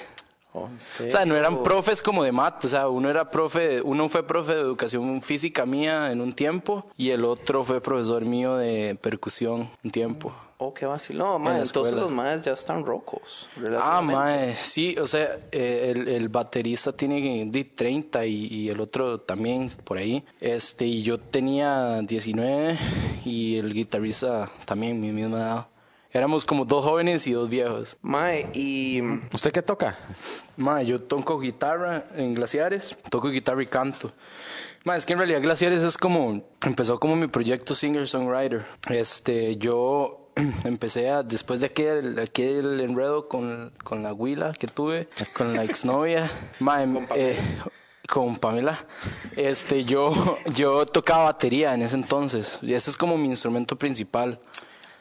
Oh, ¿en O sea, no eran profes como de mat, o sea, uno era profe, uno fue profe de educación física mía en un tiempo y el otro fue profesor mío de percusión un tiempo. Oh, qué vacilón, mae. Entonces los maes ya están rocos. Ah, mae, sí, o sea, eh, el, el baterista tiene de 30 y, y el otro también por ahí. Este, y yo tenía 19 y el guitarrista también mi misma edad. Éramos como dos jóvenes y dos viejos. Mae, y... ¿Usted qué toca? Mae, yo toco guitarra en Glaciares, toco guitarra y canto. Mae, es que en realidad Glaciares es como, empezó como mi proyecto singer-songwriter. Este, yo empecé a, después de aquel, aquel enredo con, con la huila que tuve, con la exnovia, mae, eh, con Pamela, este, yo, yo tocaba batería en ese entonces. Y ese es como mi instrumento principal.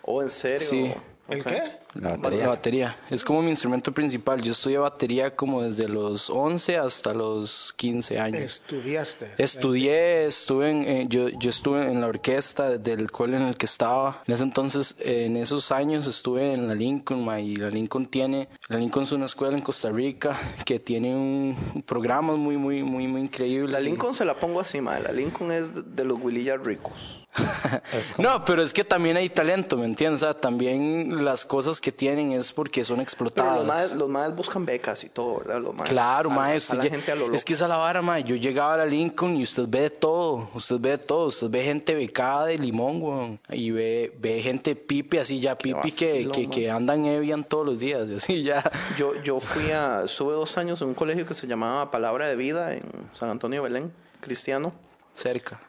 Oh, ¿en serio? Sí. ¿El qué? La La batería. batería. Es como mi instrumento principal. Yo estudié batería como desde los 11 hasta los 15 años. Estudiaste. Estudié, estuve en, eh, yo, yo estuve en la orquesta del cole en el que estaba. En ese entonces, eh, en esos años estuve en la Lincoln, ma, y la Lincoln tiene, la Lincoln es una escuela en Costa Rica que tiene un, un programa muy, muy, muy, muy increíble. La Lincoln se la pongo así, mae. La Lincoln es de- los huilillas ricos. No, pero es que también hay talento, ¿me entiendes? O sea, también las cosas que tienen es porque son Pero explotadas. los maes, los maes buscan becas y todo, ¿verdad? Los maes. Claro, A- mae, a usted la lle- gente a lo loco. es que esa es la vara, mae. Yo llegaba a la Lincoln y usted ve de todo, usted ve de todo, usted ve gente becada de limón, weón, y ve, ve gente pipi así ya, pipi que, que, que andan Evian todos los días, y así ya. Yo, yo fui a, estuve dos años en un colegio que se llamaba Palabra de Vida en San Antonio Belén, cristiano. Cerca.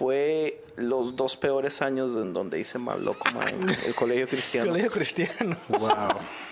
Fue los dos peores años en donde hice más loco, mae, en el colegio cristiano. Colegio cristiano. Wow.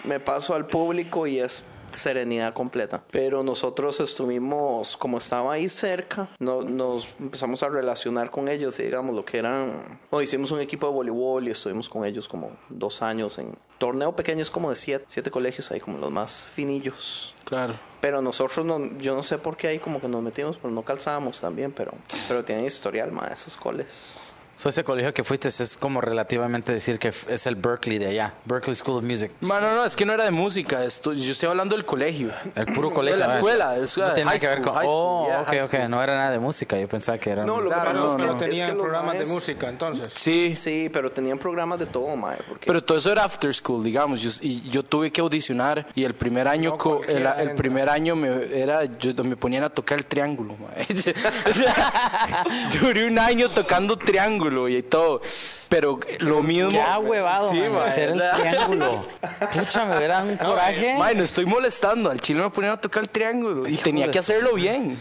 Me paso al público y es serenidad completa. Pero nosotros estuvimos, como estaba ahí cerca, no- nos empezamos a relacionar con ellos y digamos lo que eran... o hicimos un equipo de voleibol y estuvimos con ellos como dos años en torneo pequeño, es como de siete, siete colegios ahí, como los más finillos. Claro. Pero nosotros, no, yo no sé por qué ahí como que nos metimos, pero no calzábamos también, pero, pero tienen historial, más esos coles. So, ese colegio que fuiste es como relativamente decir que es el Berkeley de allá, Berkeley School of Music. Mano, no, es que no era de música, esto, yo estoy hablando del colegio. El puro colegio. De la escuela, de la escuela, No high que ver con. high school, oh, yeah, ok, ok. No era nada de música. Yo pensaba que era. No, lo que Claro, pasa no, es que no. es que tenían programas de maes- música, entonces. Sí, Sí, pero tenían programas de todo, mae. Porque Pero todo eso era after school, digamos. Yo, y yo tuve que audicionar y el primer año, No co- el, el primer año me era, yo me ponían a tocar el triángulo. mae. Duré un año tocando triángulo y todo. Pero lo mismo. Ya huevado, Sí, man, mae, hacer el o sea, triángulo. Pucha, me hubiera un coraje. mae, no estoy molestando. Al chile me ponían a tocar el triángulo y tenía que hacerlo bien.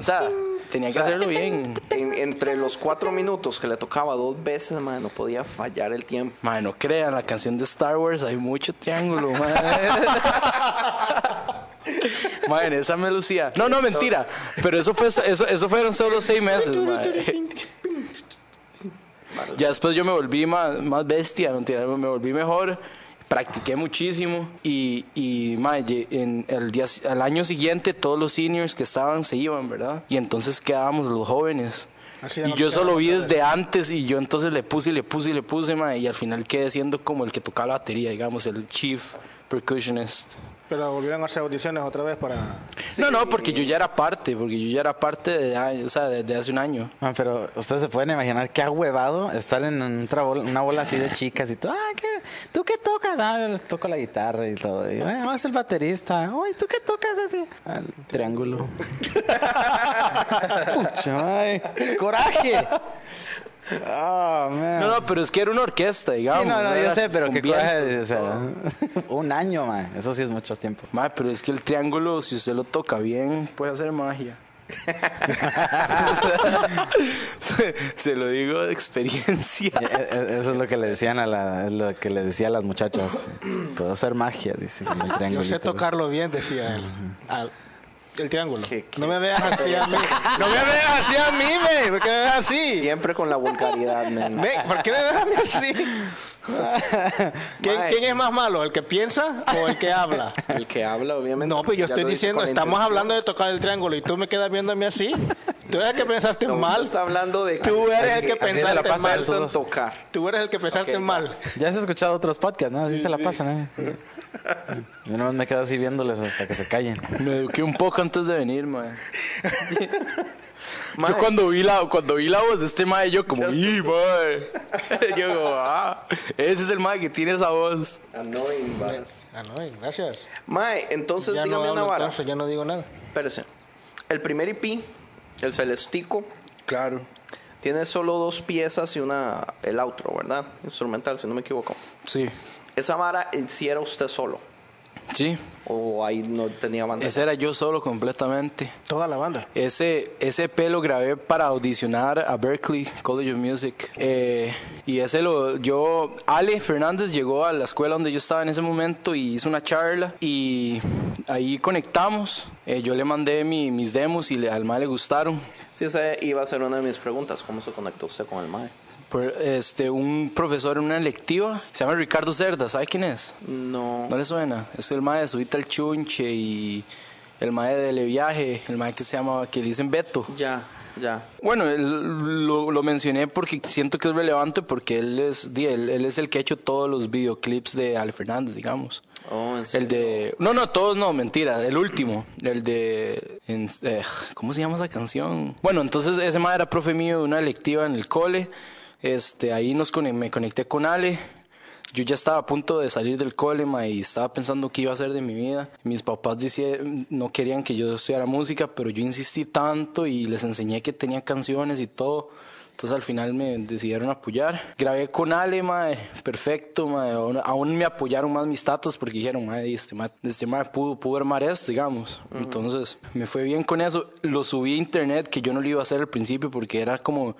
O sea, tenía que hacerlo bien. en- entre los cuatro minutos que le tocaba dos veces, mae, no podía fallar el tiempo. Mae, no crean, la canción de Star Wars hay mucho triángulo. Mae, en esa me lucía. No, no, mentira. Pero eso fue eso, eso fueron solo seis meses, Ya después yo me volví más, más bestia, mentira, me volví mejor. Practiqué muchísimo y, y ye- en el día, al año siguiente todos los seniors que estaban se iban, ¿verdad? Y entonces quedábamos los jóvenes. Así ya Y no yo solo vi desde antes y yo entonces le puse y le puse y le puse, mae, y al final quedé siendo como el que tocaba la batería, digamos, el chief percussionist. Pero volvieron a hacer audiciones otra vez para... No, no, porque yo ya era parte, porque yo ya era parte de, año- o sea, desde hace un año. Man, pero ustedes se pueden imaginar qué huevado estar en una bola así de chicas y todo. Ah, ¿qué? ¿tú qué tocas? Ah, toco la guitarra y todo. Y, ah, es el baterista. Ay, ¿tú qué tocas así? Ah, el triángulo. Pucha, ay, coraje. Ah, man. No, no, pero es que era una orquesta, digamos. Sí, no, no, yo era sé, pero qué coraje. O sea, un año, man. Eso sí es mucho tiempo. Pero es que el triángulo, si usted lo toca bien, puede hacer magia. se, se lo digo de experiencia. Eh, eh, Eso es lo que le decían a la, es lo que le decía a las muchachas. Puedo hacer magia, dice. el Yo sé tocarlo bien, decía él. Al- el triángulo. ¿Qué- qué? No me veas así a mí. No me veas así a mí, me. ¿Por qué me ves así? Siempre con la vulgaridad. Ve, ¿Por qué me mí así? ¿Quién, es más malo, el que piensa o el que habla? El que habla, obviamente. No, pues yo estoy diciendo, estamos intención. hablando de tocar el triángulo y tú me quedas viéndome así. Tú eres el que pensaste No, mal. está hablando de... Tú eres el que Así- así se pensaste la pasa mal. en tocar. Tú eres el que pensaste mal. Ya has escuchado otros podcasts, ¿no? Así se la pasan, ¿eh? Yo nomás me quedo así viéndoles hasta que se callen. Me eduqué un poco antes de venir, mae. Mae. Yo cuando vi la cuando vi la voz de este mae, yo como, ¡y, mae! yo como, ah, ese es el mae que tiene esa voz. Annoying, varas. No, gracias. Mae, entonces Ya no dígame una hablo vara. entonces, ya no digo nada. Espérese. El primer IP, el Celestico, Claro. tiene solo dos piezas y una... El outro, ¿verdad? Instrumental, si no me equivoco. Sí. Esa vara en sí era usted solo. Sí. O ahí no tenía banda. Ese era yo solo completamente. Toda la banda. Ese, ese EP lo grabé para audicionar a Berkeley College of Music. Eh, y ese lo, yo, Ale Fernández llegó a la escuela donde yo estaba en ese momento y hizo una charla y ahí conectamos. Eh, yo le mandé mi- mis demos y le- al mae le gustaron. Sí, esa iba a ser una de mis preguntas. ¿Cómo se conectó usted con el MAE? Este, un profesor en una electiva, se llama Ricardo Cerda, ¿sabe quién es? No. ¿No le suena? Es el mae de Subita al Chunche y el mae de Le Viaje, el mae que se llama, que le dicen Beto. Ya, ya. Bueno, él- lo, lo mencioné porque siento que es relevante porque él es, él, él es el que ha hecho todos los videoclips de Ale Fernández, digamos. Oh, en El serio. de... No, no, todos no, mentira. El último. El de... en- eh, ¿Cómo se llama esa canción? Bueno, entonces ese mae era profe mío de una electiva en el cole. Este, ahí nos me conecté con Ale. Yo ya estaba a punto de salir del cole mae, y estaba pensando qué iba a hacer de mi vida. Mis papás decían, no querían que yo estudiara música, pero yo insistí tanto y les enseñé que tenía canciones y todo. Entonces al final me decidieron apoyar. Grabé con Ale, mae, perfecto, mae. Aún, me apoyaron más mis tatas porque dijeron, mae, este mae, este mae pudo, pudo armar esto, digamos. Entonces me fue bien con eso. Lo subí a internet, que yo no lo iba a hacer al principio porque era como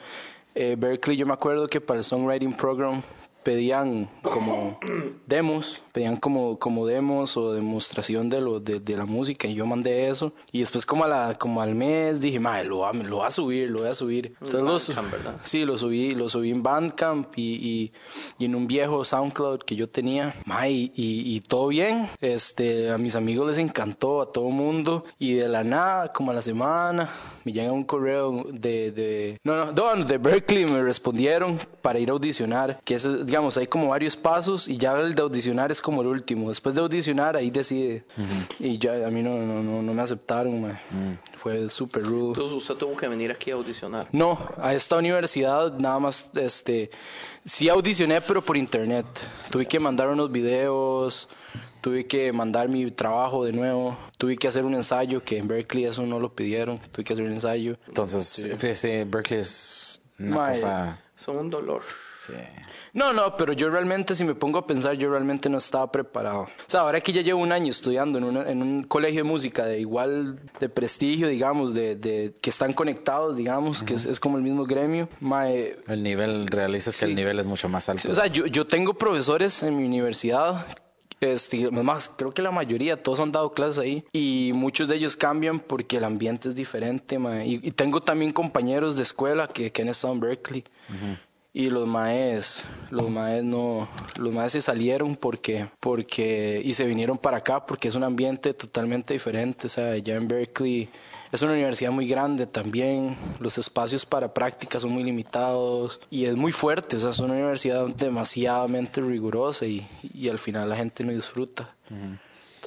eh, Berkeley. Yo me acuerdo que para el songwriting program pedían como demos, pedían como, como demos o demostración de lo de, de la música y yo mandé eso y después como a la como al mes dije, "Mae, lo va, lo va a subir, lo voy a subir." Entonces lo Bandcamp, ¿verdad? Sí, lo subí, lo subí en Bandcamp y, y, y en un viejo SoundCloud que yo tenía. Mae, y, y, todo bien. Este, a mis amigos les encantó, a todo mundo. Y de la nada, como a la semana, me llega un correo de, de no, no, no, de Berkeley me respondieron para ir a audicionar. Que eso, digamos, hay como varios pasos y ya el de audicionar es como el último. Después de audicionar, ahí decide. Y ya a mí no, no, no, no me aceptaron, mae. Fue súper rudo. Entonces usted tuvo que venir aquí a audicionar. No, a esta universidad nada más, este, sí audicioné, pero por internet. Tuve que mandar unos videos, tuve que mandar mi trabajo de nuevo, tuve que hacer un ensayo, que en Berkeley eso no lo pidieron, tuve que hacer un ensayo. Entonces, pues, sí, Berkeley es una cosa... Son un dolor. Sí. No, no, pero yo realmente, si me pongo a pensar, yo realmente no estaba preparado. O sea, ahora que ya llevo un año estudiando en, una- en un colegio de música de igual, de prestigio, digamos, de, de que están conectados, digamos, que es, es como el mismo gremio, mae, El nivel, realizas que el nivel es mucho más alto. O sea, yo, yo tengo profesores en mi universidad. Este, es más, creo que la mayoría, todos han dado clases ahí y muchos de ellos cambian porque el ambiente es diferente. Y, y tengo también compañeros de escuela que, que han estado en Berkeley y los maes, los maes no, los maes se salieron porque, porque y se vinieron para acá porque es un ambiente totalmente diferente, o sea, ya en Berkeley es una universidad muy grande también, los espacios para prácticas son muy limitados y es muy fuerte, o sea, es una universidad demasiadamente rigurosa y, y al final la gente no disfruta.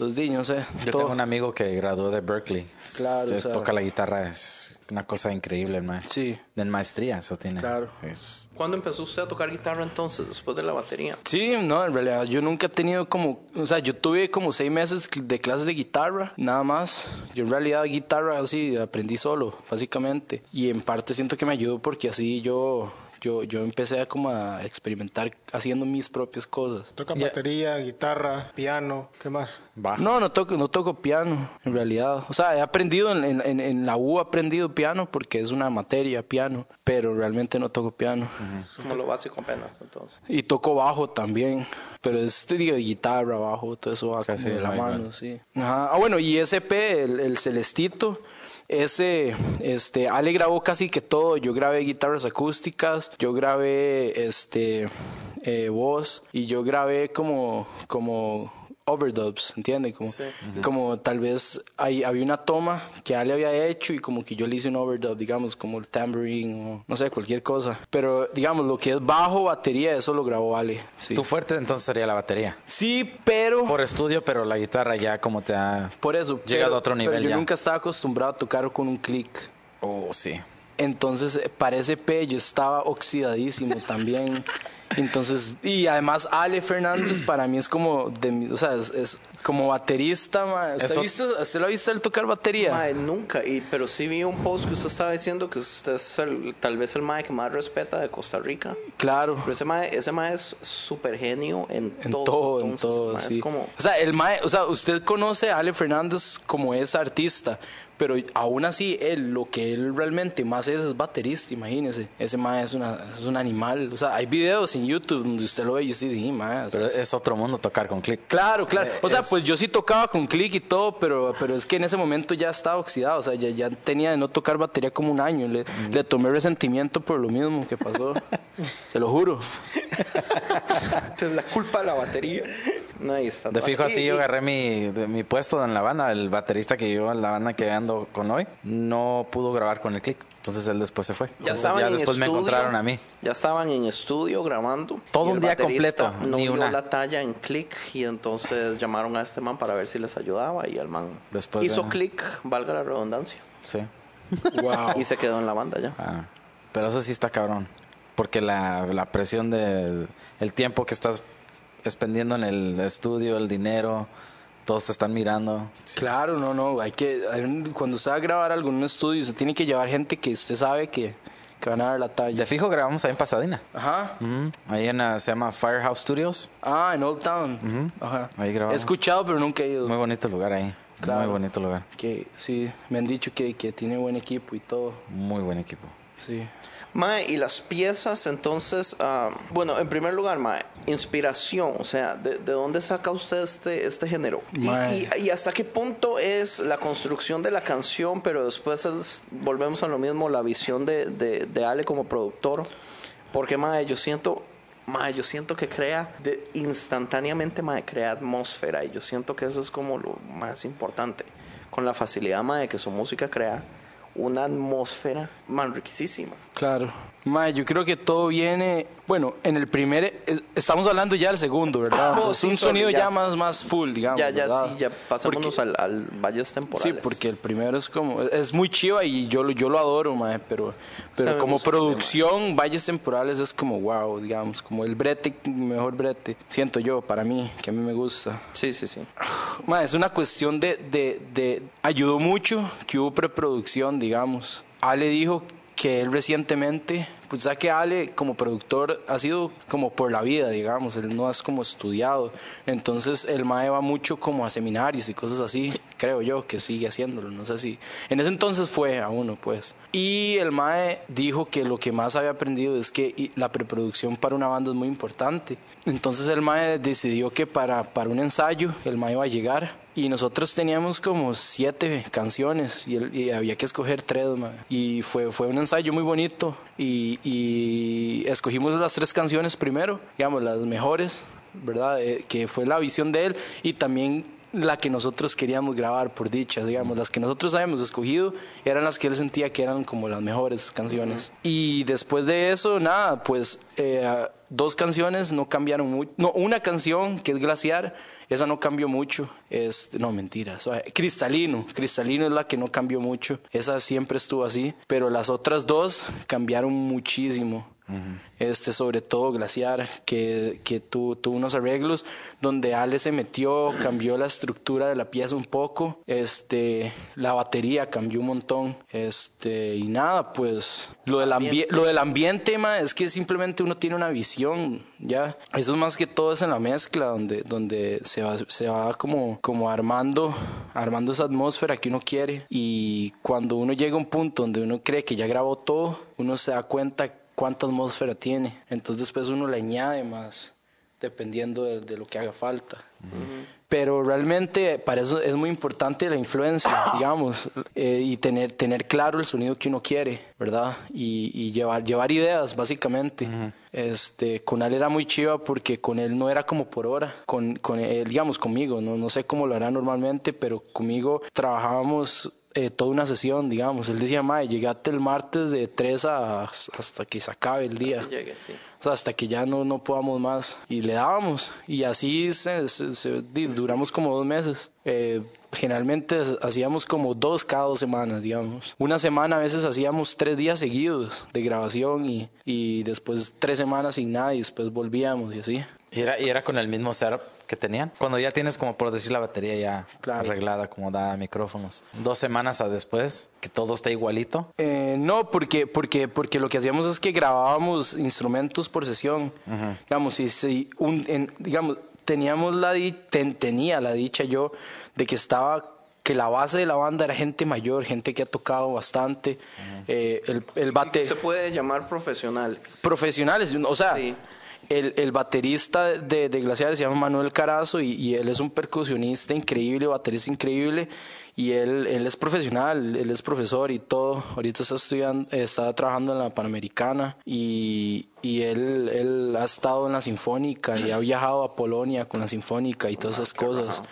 Entonces, di, no sé. Yo todo- tengo un amigo que graduó de Berkeley. Claro, Se o sea- toca la guitarra, es una cosa increíble, el mae. Sí. De maestría, eso tiene. Claro. Es- ¿Cuándo empezó usted a tocar guitarra entonces, después de la batería? Sí, no, en realidad yo nunca he tenido como, o sea, yo tuve como seis meses de clases de guitarra, nada más. Yo en realidad guitarra así aprendí solo, básicamente. Y en parte siento que me ayudó porque así yo, yo, yo empecé a como a experimentar haciendo mis propias cosas. Toca Ya. batería, guitarra, piano, ¿qué más? Bajo. No, no toco, no toco piano, en realidad. O sea, he aprendido, en, en, en la U he aprendido piano porque es una materia, piano, pero realmente no toco piano. Como lo básico apenas, entonces. Y toco bajo también, pero es digo, guitarra, bajo, todo eso va Casi como de la mano, igual. sí. Ajá. Ah, bueno, y SP, el, el Celestito, ese, este, Ale grabó casi que todo. Yo grabé guitarras acústicas, yo grabé, este, eh, voz, y yo grabé como, como overdubs, ¿entiendes? Como, como tal vez hay, había una toma que Ale había hecho y como que yo le hice un overdub, digamos, como el tambourine o no sé, cualquier cosa. Pero digamos, lo que es bajo, batería, eso lo grabó Ale. Sí, Tu fuerte entonces sería la batería. sí pero... Por estudio, pero la guitarra ya como te ha... Por eso. Llegado pero- a otro pero nivel yo ya. nunca estaba acostumbrado a tocar con un click. Oh, sí. Entonces, eh, para ese P yo estaba oxidadísimo también. Entonces, y además Ale Fernández para mí es como, de, mi- o sea, es, es como baterista, ma. ¿Usted, ha visto, ¿Usted lo ha visto él tocar batería? Mae, nunca, y, pero sí vi un post que usted estaba diciendo que usted es el- tal vez el mae que más respeta de Costa Rica. Claro. Pero ese mae, ese mae es súper genio en, En todo. todo, en entonces, todo, mae, sí. Es como, O sea, el mae, o sea, usted conoce a Ale Fernández como es artista, Pero aún así, él, lo que él realmente más es es baterista, imagínese. Ese mae es, una, es un animal. O sea, hay videos en YouTube donde usted lo ve y usted dice, sí, sea, Pero es otro mundo tocar con click. Claro, claro. O sea, es- pues yo sí tocaba con click y todo, pero, pero es que en ese momento ya estaba oxidado. O sea, ya, ya tenía de no tocar batería como un año. Le, le tomé resentimiento por lo mismo que pasó. Se lo juro. Entonces la culpa de la batería. No, ahí está. De fijo así y- yo agarré mi, de mi puesto en la banda, el baterista que yo en la banda que ando con hoy, no pudo grabar con el click. Entonces él después se fue. Ya Entonces estaban ya en después me estudio, encontraron a mí. Ya estaban en estudio grabando. Todo un día completo, No ni dio una. la talla en click y entonces llamaron a este man para ver si les ayudaba y el man Después hizo de- click, valga la redundancia, Sí. Wow. y se quedó en la banda ya. Ah, pero eso sí está cabrón. Porque la, la presión de el tiempo que estás expendiendo en el estudio, el dinero, todos te están mirando. Claro, no, no. Hay que. cuando usted va a grabar un estudio, usted tiene que llevar gente que usted sabe que, que van a dar la talla. De fijo grabamos ahí en Pasadena. Ajá. Ujú. Ahí en, ah, se llama Firehouse Studios. Ah, en Old Town. Ajá. Ahí grabamos. He escuchado, pero nunca he ido. Muy bonito lugar ahí. Claro. Muy bonito lugar. Que sí, me han dicho que, que tiene buen equipo y todo. Muy buen equipo. Sí. Mae, y las piezas, entonces, ah, bueno, en primer lugar, Mae, inspiración, o sea, ¿de, de dónde saca usted este, este género? Y, y- y hasta qué punto es la construcción de la canción, pero después es- volvemos a lo mismo, la visión de, de, de Ale como productor? Porque, Mae, yo siento... Mae, yo siento que crea de, instantáneamente, mae, crea atmósfera y yo siento que eso es como lo más importante. Con la facilidad, mae, que su música crea una atmósfera, man, riquísima. Claro. Mae, yo creo que todo viene. Bueno, en el primer. Estamos hablando ya del segundo, ¿verdad? Oh, es sí, un sorry, sonido ya, ya. más, más full, digamos. Ya, ya, ¿verdad? sí, ya pasémonos Porque- al, al valles Sí, temporales. porque el primero es como. Es muy chiva y yo, lo- yo lo adoro, mae, pero, pero como producción, Valles Temporales es como wow, digamos. Como el brete, mejor brete. Siento yo, para mí, que a mí me gusta. Sí, sí, sí. Ma, es una cuestión de, de, de... Ayudó mucho que hubo preproducción, digamos. Ale dijo que él recientemente... Pues ya que Ale como productor ha sido como por la vida, digamos. Él no es como estudiado. Entonces el MAE va mucho como a seminarios y cosas así. Creo yo que sigue haciéndolo. No sé si... En ese entonces fue a uno, pues. Y el MAE dijo que lo que más había aprendido es que la preproducción para una banda es muy importante. Entonces el MAE decidió que para, para un ensayo el MAE iba a llegar y nosotros teníamos como siete canciones y, el- y había que escoger tres, mae. Y fue, fue un ensayo muy bonito y, y escogimos las tres canciones primero, digamos, las mejores, ¿verdad? Eh, que fue la visión de él y también la que nosotros queríamos grabar por dichas, digamos, las que nosotros habíamos escogido eran las que él sentía que eran como las mejores canciones. Y después de eso, nada, pues eh, dos canciones no cambiaron mucho. No, una canción que es Glaciar, esa no cambió mucho. Es, no, mentira. suave. Cristalino. Cristalino es la que no cambió mucho. Esa siempre estuvo así. Pero las otras dos cambiaron muchísimo. Este, sobre todo Glaciar, que, que tu- tuvo unos arreglos donde Ale se metió, cambió la estructura de la pieza un poco, este, la batería cambió un montón, este, y nada, pues lo del, ambi- lo del ambiente, ma, es que simplemente uno tiene una visión, ya, eso es más que todo es en la mezcla, donde, donde se va, se va como, como armando, armando esa atmósfera que uno quiere, y cuando uno llega a un punto donde uno cree que ya grabó todo, uno se da cuenta cuánta atmósfera tiene. Entonces después uno le añade más dependiendo de, de lo que haga falta. Pero realmente para eso es muy importante la influencia, digamos, eh, y tener, tener claro el sonido que uno quiere, ¿verdad? Y, y llevar, llevar ideas, básicamente. este, con él era muy chiva porque con él no era como por hora, con, con él, digamos, conmigo, no, no sé cómo lo hará normalmente, pero conmigo trabajábamos eh, toda una sesión, digamos. Él decía, mae, llegate el martes de 3 a, hasta que se acabe el día. Llegue, sí. O sea, hasta que ya no, no podamos más. Y le dábamos. Y así se, se- se- duramos como dos meses. Eh, generalmente hacíamos como dos cada dos semanas, digamos. Una semana a veces hacíamos tres días seguidos de grabación y, y después tres semanas sin nada y después volvíamos y así. Y era, y era con el mismo setup que tenían. Cuando ya tienes, como por decir, la batería ya Claro. arreglada, acomodada, micrófonos. Dos semanas a después, que todo está igualito. Eh, no, porque, porque, porque lo que hacíamos es que grabábamos instrumentos por sesión. Digamos, si, si un, en- digamos, teníamos la di- ten- tenía la dicha yo de que estaba que la base de la banda era gente mayor, gente que ha tocado bastante. Eh, el, el bate Se puede llamar profesional. profesionales, o sea, Sí. El, el baterista de, de Glaciares se llama Manuel Carazo y, y él es un percusionista increíble, baterista increíble y él, él es profesional, él es profesor y todo. Ahorita está estudiando, está trabajando en la Panamericana y, y él, él ha estado en la Sinfónica y ha viajado a Polonia con la Sinfónica y todas esas cosas.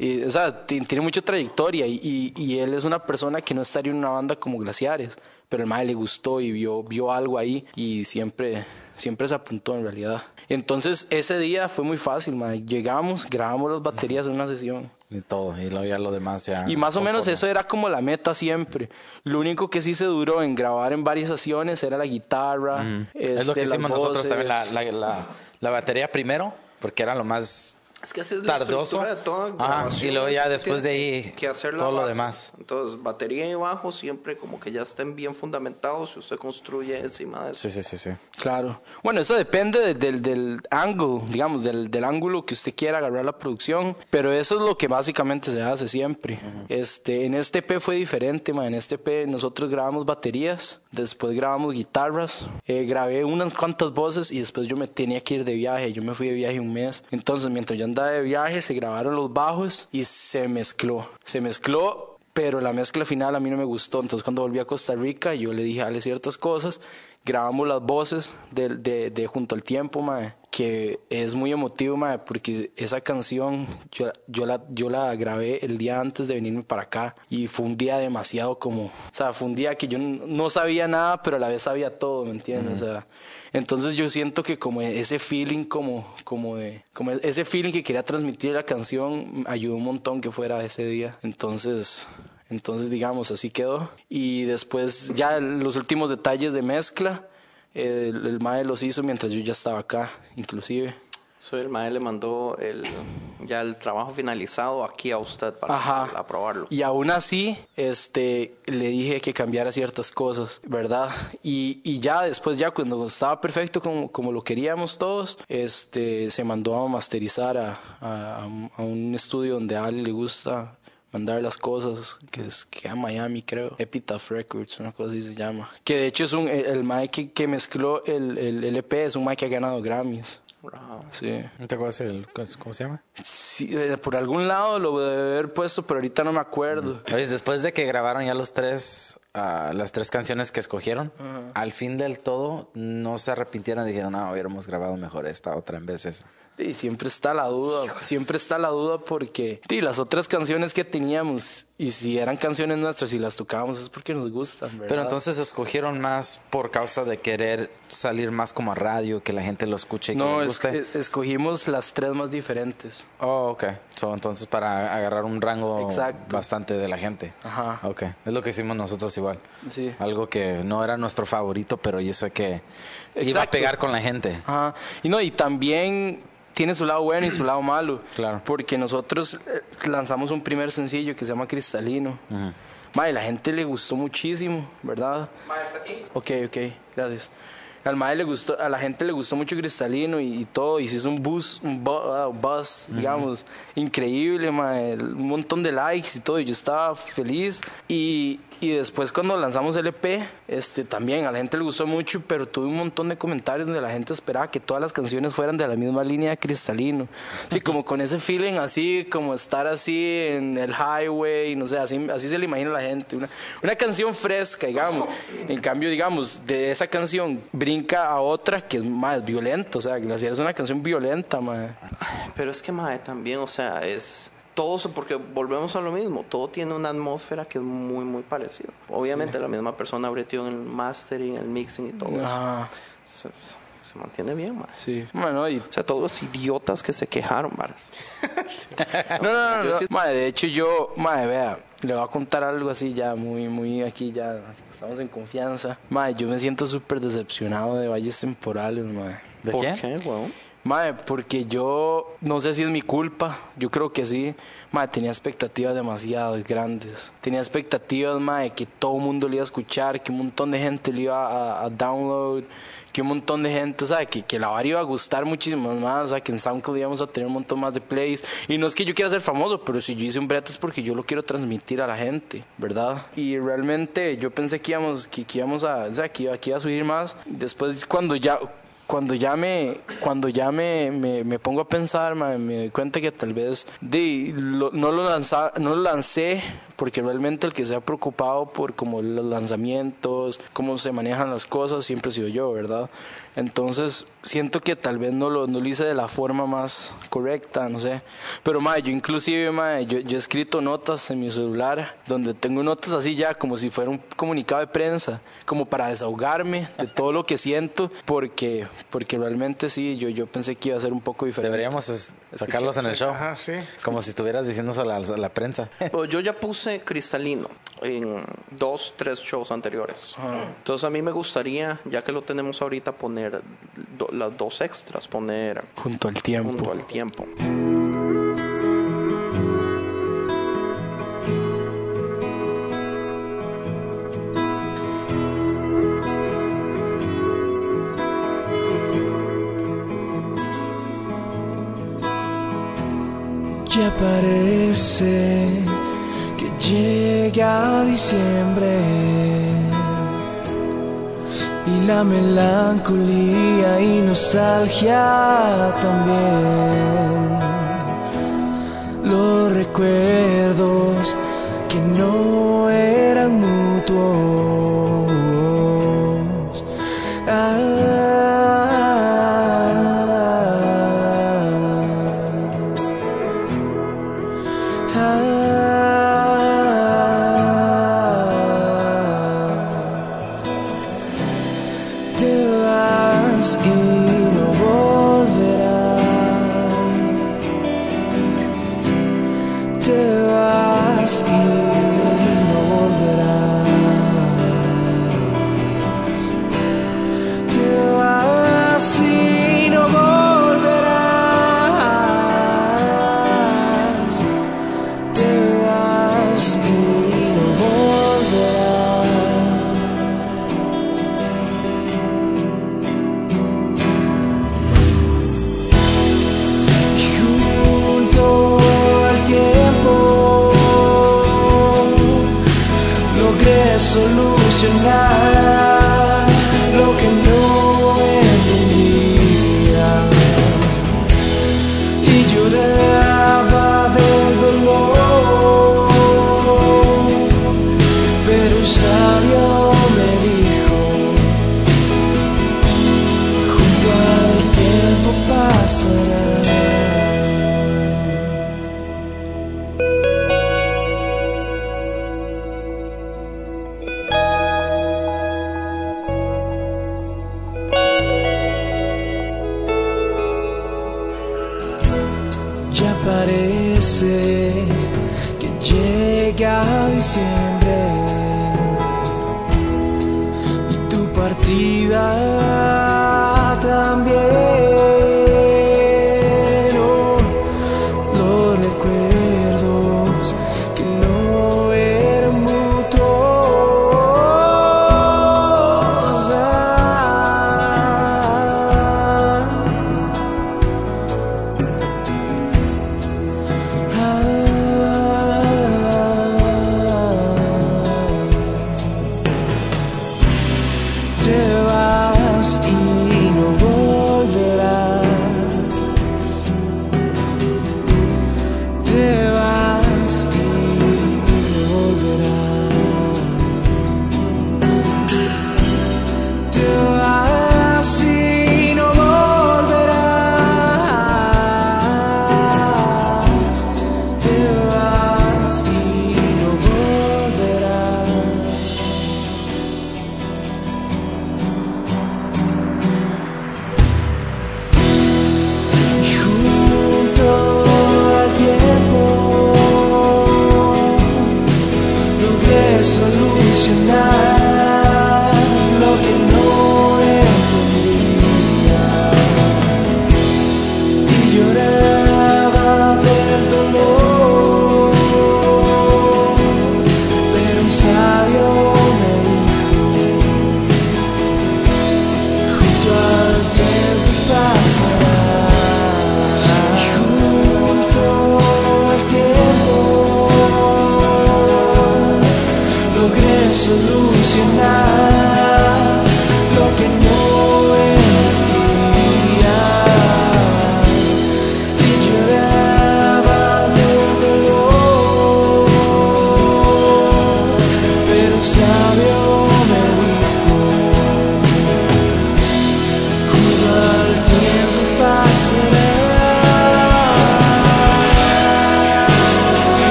Y, o sea, ti- tiene mucha trayectoria y, y, y él es una persona que no estaría en una banda como Glaciares, pero el mae le gustó y vio, vio algo ahí y siempre, siempre se apuntó en realidad. Entonces ese día fue muy fácil, mae. llegamos, grabamos las baterías en una sesión. Y todo, y luego ya lo demás ya. Y más o menos eso era como la meta siempre. Lo único que sí se duró en grabar en varias sesiones era la guitarra. Es lo que este, hicimos nosotros también, la, la, la, la batería primero, porque era lo más Es que así es la tardoso. estructura de toda Ajá, grabación, y luego ya es después que- de ahí que hacer todo lo base. demás. Entonces, batería y bajo siempre como que ya estén bien fundamentados y usted construye encima de eso. Sí, sí, sí, sí. Claro. Bueno, eso depende de- del, del ángulo, digamos, del, del ángulo que usted quiera agarrar la producción. Pero eso es lo que básicamente se hace siempre. este, en este EP fue diferente, ma. En este EP nosotros grabamos baterías, después grabamos guitarras, eh, grabé unas cuantas voces y después yo me tenía que ir de viaje. Yo me fui de viaje un mes. Entonces, mientras yo andaba de viaje, se grabaron los bajos y se mezcló. Se mezcló pero la mezcla final a mí no me gustó. Entonces cuando volví a Costa Rica yo le dije a ciertas cosas, grabamos las voces de, de, de Junto al Tiempo, mae, que es muy emotivo, mae, porque esa canción yo, yo, la, yo la grabé el día antes de venirme para acá y fue un día demasiado como, o sea, fue un día que yo no sabía nada, pero a la vez sabía todo, ¿me entiendes? O sea, entonces yo siento que como ese feeling como, como de, como ese feeling que quería transmitir la canción ayudó un montón que fuera ese día. Entonces, entonces digamos, así quedó. Y después ya los últimos detalles de mezcla, eh, el, el mae los hizo mientras yo ya estaba acá, inclusive. Soy el maestro le mandó el, ya el trabajo finalizado aquí a usted para Ajá. aprobarlo. Y aún así, este, le dije que cambiara ciertas cosas, ¿verdad? Y, y ya después, ya cuando estaba perfecto como, como lo queríamos todos, este, se mandó a masterizar a, a, a un estudio donde a Ale le gusta mandar las cosas, que es que a Miami creo, Epitaph Records, una cosa así se llama. Que de hecho es un, el, el Mike que, que mezcló el, el LP es un Mike que ha ganado Grammys. Wow. Sí. ¿No te acuerdas el, cómo se llama? Sí, eh, por algún lado lo debe haber puesto, pero ahorita no me acuerdo. Oye, después de que grabaron ya los tres, ah, las tres canciones que escogieron, al fin del todo no se arrepintieron, dijeron, no, hubiéramos grabado mejor esta otra en vez de esa. Sí, siempre está la duda, siempre está la duda porque sí, las otras canciones que teníamos y si eran canciones nuestras y las tocábamos es porque nos gustan, ¿verdad? Pero entonces escogieron más por causa de querer salir más como a radio, que la gente lo escuche y que no, les guste. es- escogimos las tres más diferentes. Oh, ok. So, entonces para agarrar un rango Exacto. bastante de la gente. Ajá. Ok. Es lo que hicimos nosotros igual. Sí. Algo que no era nuestro favorito, pero yo sé que iba a Exacto. pegar con la gente. Ajá. Y no, y también tiene su lado bueno y su lado malo. Claro. Porque nosotros eh, lanzamos un primer sencillo que se llama Cristalino. Mae, la gente le gustó muchísimo, ¿verdad? ¿Está aquí? Ok, ok, gracias. Al mae le gustó, a la gente le gustó mucho Cristalino y, y todo, y se hizo un bus, un bu- ah, buzz, digamos, increíble, mae, un montón de likes y todo, y yo estaba feliz. Y, y después cuando lanzamos el EP, este, también a la gente le gustó mucho, pero tuve un montón de comentarios donde la gente esperaba que todas las canciones fueran de la misma línea de Cristalino. Sí, como con ese feeling así, como estar así en el highway, no sé, así, así se le imagina a la gente. Una, una canción fresca, digamos. En cambio, digamos, de esa canción brinca a otra que es más violenta. O sea, Glaciar es una canción violenta, mae. Pero es que, mae, también, o sea, es todo porque volvemos a lo mismo, todo tiene una atmósfera que es muy, muy parecida. Obviamente la misma persona abrió en el mastering, el mixing y todo eso. Se, se mantiene bien, mae. sí. Bueno, y O sea, todos los idiotas que se quejaron, varas. No, no, no, no. sí- Madre, de hecho yo, madre, vea, le voy a contar algo así ya muy, muy aquí ya, estamos en confianza. Madre, yo me siento súper decepcionado de valles temporales, madre. ¿De ¿Por qué, weón? Mae, porque yo no sé si es mi culpa, yo creo que sí. Mae, tenía expectativas demasiado grandes. Tenía expectativas, mae, que todo el mundo le iba a escuchar, que un montón de gente le iba a, a download, que un montón de gente, o sea, que, que la vara iba a gustar muchísimo más, o sea, que en SoundCloud íbamos a tener un montón más de plays. Y no es que yo quiera ser famoso, pero si yo hice un brete es porque yo lo quiero transmitir a la gente, ¿verdad? Y realmente yo pensé que íbamos, que, que íbamos a, o sea, que iba, que iba a subir más. Después, cuando ya cuando ya me cuando ya me, me, me pongo a pensar me doy cuenta que tal vez de, lo- no lo lanza, no lo lancé porque realmente el que se ha preocupado por como los lanzamientos cómo se manejan las cosas siempre he sido yo verdad entonces siento que tal vez no lo, no lo hice de la forma más correcta no sé. Pero mae, yo inclusive mae, yo, yo he escrito notas en mi celular donde tengo notas así ya como si fuera un comunicado de prensa como para desahogarme de todo lo que siento porque porque realmente sí yo yo pensé que iba a ser un poco diferente Deberíamos es- sacarlos en el show. Ajá, sí. Como si estuvieras diciéndoselo a la, a la prensa. Pues yo ya puse cristalino en dos, tres shows anteriores. Entonces a mí me gustaría, ya que lo tenemos ahorita, poner do- las dos extras, poner junto al tiempo junto al tiempo. Ya parece que llega diciembre y la melancolía y nostalgia también. Los recuerdos que no eran mutuos. Te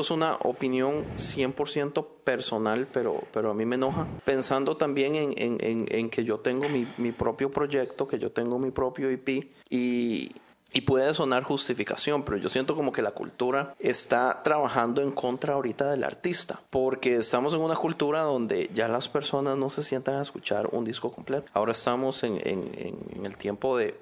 es una opinión 100% personal, pero, pero a mí me enoja, pensando también en, en- en- que yo tengo mi, mi propio proyecto, que yo tengo mi propio IP, y, y puede sonar justificación, pero yo siento como que la cultura está trabajando en contra ahorita del artista, porque estamos en una cultura donde ya las personas no se sientan a escuchar un disco completo. Ahora estamos en- en el tiempo de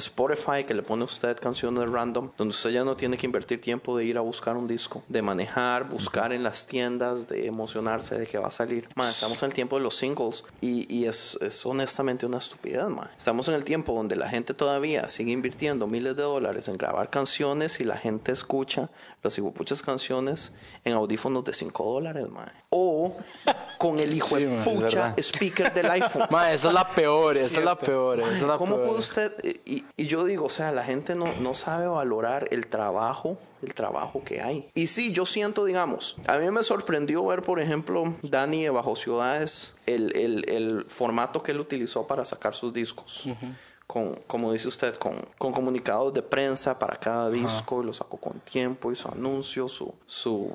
Spotify, que le pone a usted canciones random, donde usted ya no tiene que invertir tiempo de ir a buscar un disco, de manejar, buscar en las tiendas, de emocionarse de que va a salir. Ma, estamos en el tiempo de los singles y, es, es honestamente una estupidez, ma. Estamos en el tiempo donde la gente todavía sigue invirtiendo miles de dólares en grabar canciones y la gente escucha las hijuepuchas canciones en audífonos de 5 dólares, ma. O con el hijo de pucha speaker del iPhone. Ma, esa es la peor, esa es la peor, esa es la ¿Cómo peor. puede usted? Y, y yo digo, o sea, la gente no, no sabe valorar el trabajo, el trabajo que hay. Y sí, yo siento, digamos, a mí me sorprendió ver, por ejemplo, Dani de Bajo Ciudades, el, el, el formato que él utilizó para sacar sus discos. Con, como dice usted, con, con comunicados de prensa para cada disco, y lo sacó con tiempo, hizo anuncios, su, su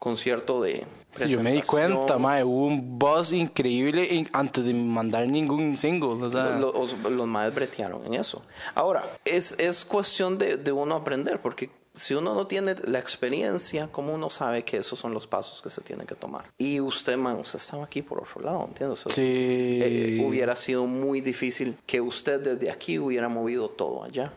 concierto de Yo me di cuenta, mae, hubo un buzz increíble en- antes de mandar ningún single, o sea, Lo- los, los maes bretearon en eso. Ahora, es, es cuestión de, de uno aprender, porque si uno no tiene la experiencia, ¿cómo uno sabe que esos son los pasos que se tienen que tomar? Y usted, man, usted estaba aquí por otro lado, ¿entiendes? O sea, Sí. eh, hubiera sido muy difícil que usted desde aquí hubiera movido todo allá.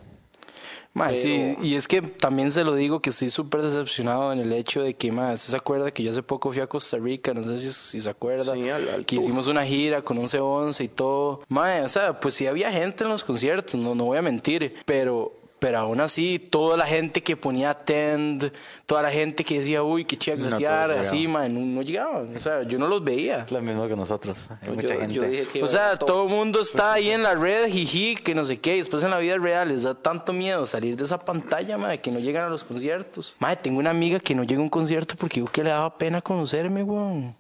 Sí, Pero- y es que también se lo digo que estoy súper decepcionado en el hecho de que, ¿usted se acuerda que yo hace poco fui a Costa Rica? No sé si, si se acuerda. Sí, que hicimos una gira con 11-11 y todo. Mae, o sea, pues sí había gente en los conciertos, no, no voy a mentir, pero... Pero aún así, toda la gente que ponía Tend, toda la gente que decía, uy, qué chido No glaciar, todos así, mae, no, no llegaban. O sea, yo no los veía. Es lo mismo que nosotros. Hay Yo- mucha yo gente. dije que iba O sea, todo el mundo está ahí en la red, jiji, que no sé qué. y Después en la vida real les da tanto miedo salir de esa pantalla, madre, que no llegan a los conciertos. Madre, tengo una amiga que no llega a un concierto porque dijo que le daba pena conocerme, weón.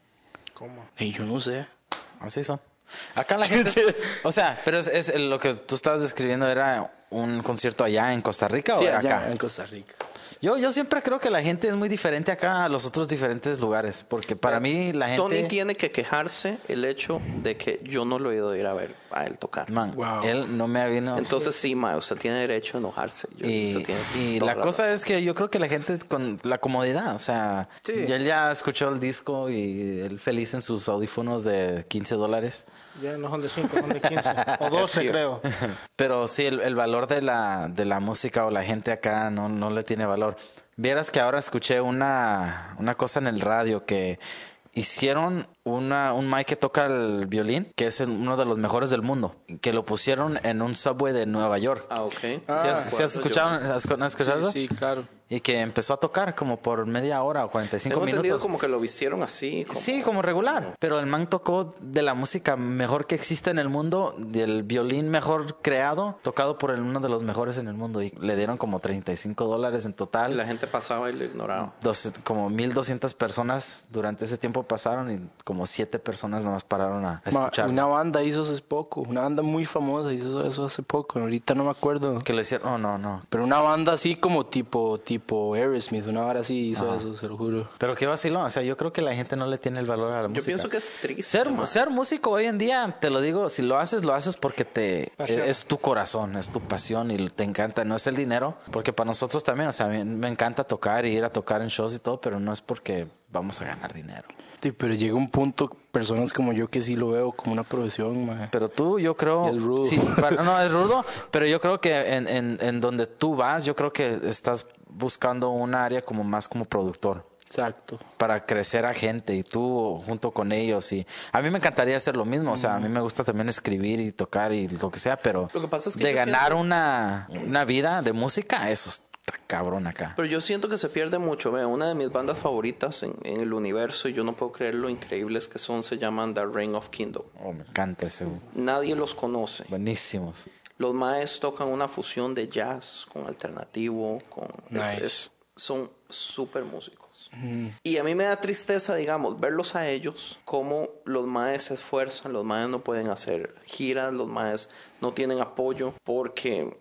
¿Cómo? Y yo no sé. Así son. Acá la gente. o sea, pero es, es lo que tú estabas describiendo era un concierto allá en Costa Rica Sí, o era allá acá. en Costa Rica. Yo, yo siempre creo que la gente es muy diferente acá a los otros diferentes lugares. Porque para mí la gente. Tony tiene que quejarse el hecho de que yo no lo he ido a ir a ver a él tocar. Man, Wow. él no me ha venido. Entonces sí, ma, usted tiene derecho a enojarse. Yo- Y, usted tiene y toda la cosa es que yo creo que la gente con la comodidad, o sea, Sí. ya él ya escuchó el disco y él feliz en sus audífonos de 15 dólares. Ya no son de 5, son de 15. o 12, creo. Pero sí, el, el valor de la, de la música o la gente acá no, no le tiene valor. Vieras que ahora escuché una, una cosa en el radio que hicieron una, un Mike que toca el violín, que es uno de los mejores del mundo, que lo pusieron en un subway de Nueva York. Ah, ok. ¿Sí has, sí has escuchado, has, has escuchado sí, claro. Y que empezó a tocar como por media hora o 45 Tengo entendido minutos. como que lo vistieron así. Como, Sí, como regular. Pero el man tocó de la música mejor que existe en el mundo, del violín mejor creado, tocado por el- uno de los mejores en el mundo. Y le dieron como 35 dólares en Y total. la gente pasaba y lo ignoraba. Dos- como 1200 personas durante ese tiempo pasaron y como 7 personas nomás pararon a, escuchar. una banda hizo hace poco, una banda muy famosa hizo eso hace poco, ahorita no me acuerdo. Que le hicieron, oh, no, no. Pero una banda así como tipo, tipo Aerosmith, una hora así hizo eso, se lo juro. Pero qué vacilón, o sea, yo creo que la gente no le tiene el valor a la música. Yo pienso que es triste. Ser, ser músico hoy en día, te lo digo, si lo haces, lo haces porque te Pasión. es tu corazón, es tu pasión y te encanta, no es el dinero, porque para nosotros también, o sea, a mí me encanta tocar y ir a tocar en shows y todo, pero no es porque vamos a ganar dinero. Sí, pero llega un punto, personas como yo que sí lo veo como una profesión. Pero tú, yo creo... Y es rudo. Sí, para- no, es rudo, pero yo creo que en, en, en donde tú vas, yo creo que estás buscando un área como más como productor. Exacto. para crecer a gente y tú junto con ellos y a mí me encantaría hacer lo mismo, o sea, a mí me gusta también escribir y tocar y lo que sea, pero Lo que pasa es que de ganar siento- una, una vida de música, eso está cabrón acá. Pero yo siento que se pierde mucho. Vea, una de mis bandas favoritas en, en el universo, y yo no puedo creer lo increíbles que son, se llaman The Reign of Kingdom. Oh, me encanta ese, Nadie los conoce. buenísimos. Los maes tocan una fusión de jazz con alternativo, con es- Nice. es- son súper músicos. Y a mí me da tristeza, digamos, verlos a ellos, como los maes se esfuerzan, los maes no pueden hacer giras, los maes no tienen apoyo, porque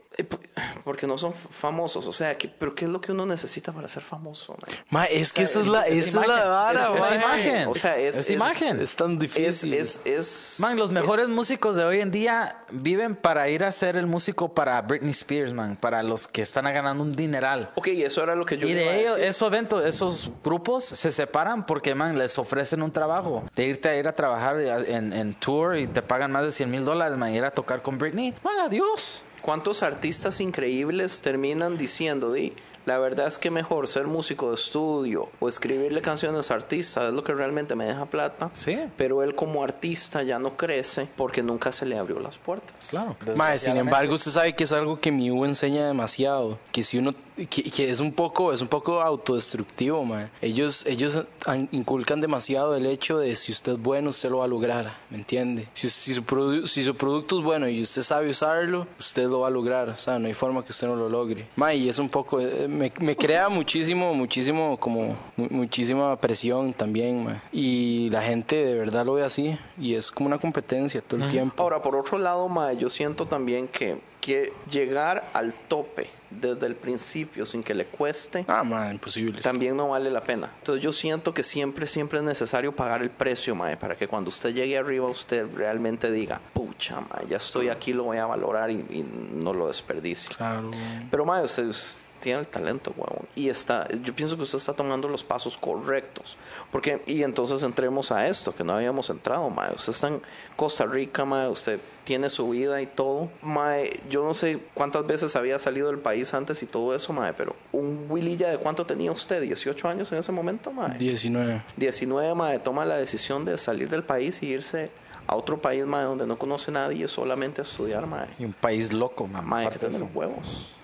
Porque no son famosos. O sea, ¿qué- ¿pero qué es lo que uno necesita para ser famoso? man? Ma, es que esa es la, es esa es la vara, es- es ma. imagen. O sea, es, Es imagen. Es tan difícil. es, Man, los mejores músicos de hoy en día viven para ir a ser el músico para Britney Spears, man, para los que están ganando un dineral. Ok, eso era lo que yo y de ellos, esos eventos, esos grupos se separan porque, man, les ofrecen un trabajo. De irte a ir a trabajar en, en tour y te pagan más de 100 mil dólares, man, ir a tocar con Britney. Man, adiós. ¿Cuántos artistas increíbles terminan diciendo, di, la verdad es que mejor ser músico de estudio o escribirle canciones a artistas es lo que realmente me deja plata? Sí. Pero él como artista ya no crece porque nunca se le abrió las puertas. Claro. Ma, sin embargo, usted sabe que es algo que mi U enseña demasiado, que si uno que, que es un poco es un poco autodestructivo, ma. Ellos ellos an- inculcan demasiado el hecho de si usted es bueno, usted lo va a lograr, ¿me entiende? Si, si su produ- si su producto es bueno y usted sabe usarlo, usted lo va a lograr, o sea, no hay forma que usted no lo logre. Ma, y es un poco eh, me, me crea muchísimo muchísimo como mu- muchísima presión también, ma. Y la gente de verdad lo ve así y es como una competencia todo el tiempo. Ahora, por otro lado, mae, yo siento también que, que llegar al tope desde el principio sin que le cueste Ah, ma, imposible. también no vale la pena. Entonces yo siento que siempre, siempre es necesario pagar el precio, mae, para que cuando usted llegue arriba usted realmente diga, pucha, mae, ya estoy aquí, lo voy a valorar y, y no lo desperdicie. Claro. Pero, mae, usted, usted tiene el talento, huevón. Y está, yo pienso que usted está tomando los pasos correctos. Porque, y entonces entremos a esto, que no habíamos entrado, mae. Usted está en Costa Rica, mae, usted tiene su vida y todo. Mae, yo no sé cuántas veces había salido del país antes y todo eso, mae, pero un Willilla de cuánto tenía usted, 18 años en ese momento, mae. 19. 19, mae, toma la decisión de salir del país y irse a otro país, mae, donde no conoce a nadie, solamente a estudiar, mae. Y un país loco, man. Mae, hay que tener huevos.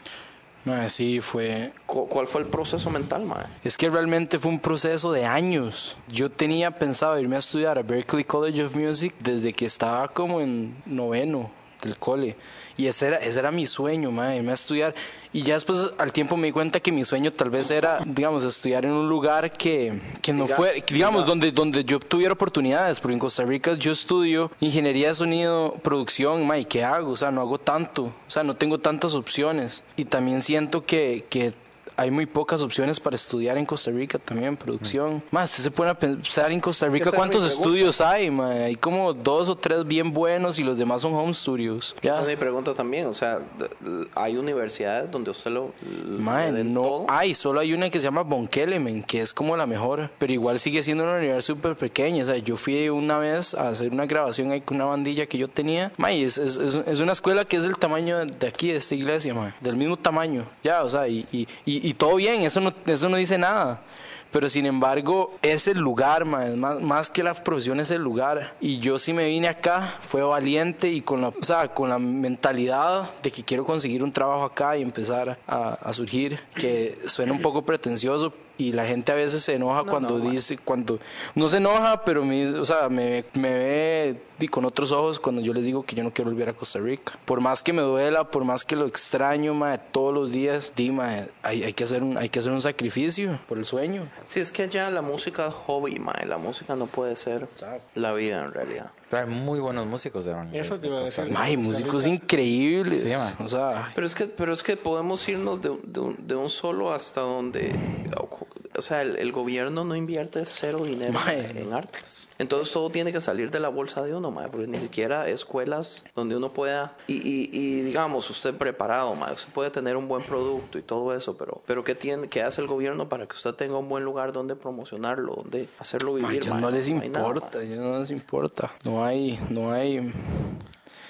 Ma, sí, fue. ¿Cu- ¿Cuál fue el proceso mental, mae? Es que realmente fue un proceso de años. Yo tenía pensado irme a estudiar a Berklee College of Music desde que estaba como en noveno del cole. Y ese era, ese era mi sueño, ma, irme a estudiar. Y ya después al tiempo me di cuenta que mi sueño tal vez era, digamos, estudiar en un lugar que, que no fuera, digamos, donde, donde yo tuviera oportunidades. Porque en Costa Rica yo estudio ingeniería de sonido, producción, ma, ¿y qué hago? O sea, no hago tanto. O sea, no tengo tantas opciones. Y también siento que, que hay muy pocas opciones para estudiar en Costa Rica también, producción. Más, se a pensar en Costa Rica Esa cuántos estudios hay, ma? Hay como dos o tres bien buenos y los demás son home studios. Esa Ya. es mi pregunta también. O sea, hay universidades donde usted lo. no todo? hay, solo hay una que se llama Bonkelemen, que es como la mejor, pero igual sigue siendo una universidad súper pequeña. O sea, yo fui una vez a hacer una grabación ahí con una bandilla que yo tenía. Mae, es, es, es, una escuela que es del tamaño de aquí, de esta iglesia, mae, del mismo tamaño. Ya, o sea, y, y, y, y todo bien, eso no, eso no dice nada. Pero sin embargo, es el lugar, mae, más, más que la profesión es el lugar. Y yo sí me vine acá, fue valiente y con la, o sea, con la mentalidad de que quiero conseguir un trabajo acá y empezar a, a surgir, que suena un poco pretencioso y la gente a veces se enoja cuando dice, cuando no se enoja, pero me, o sea, me, me ve di, con otros ojos cuando yo les digo que yo no quiero volver a Costa Rica. Por más que me duela, por más que lo extraño, mae, todos los días, di, mae, hay, hay, que hacer un, hay que hacer un sacrificio por el sueño. Sí, es que allá la música es hobby, mae. La música no puede ser la vida en realidad. Pero hay muy buenos músicos de man. Eso te iba a decir. Músicos increíbles. Sí, o sea, Pero es que, pero es que podemos irnos de, de un, de un solo hasta donde. O sea, el, el gobierno no invierte cero dinero en artes. Entonces todo tiene que salir de la bolsa de uno, porque ni siquiera escuelas donde uno pueda. Y, y, y digamos, usted preparado, mae, usted puede tener un buen producto y todo eso, pero, pero ¿qué, tiene, ¿qué hace el gobierno para que usted tenga un buen lugar donde promocionarlo, donde hacerlo vivir? mae? no les nada, importa, a ellos no les importa. No hay, no hay.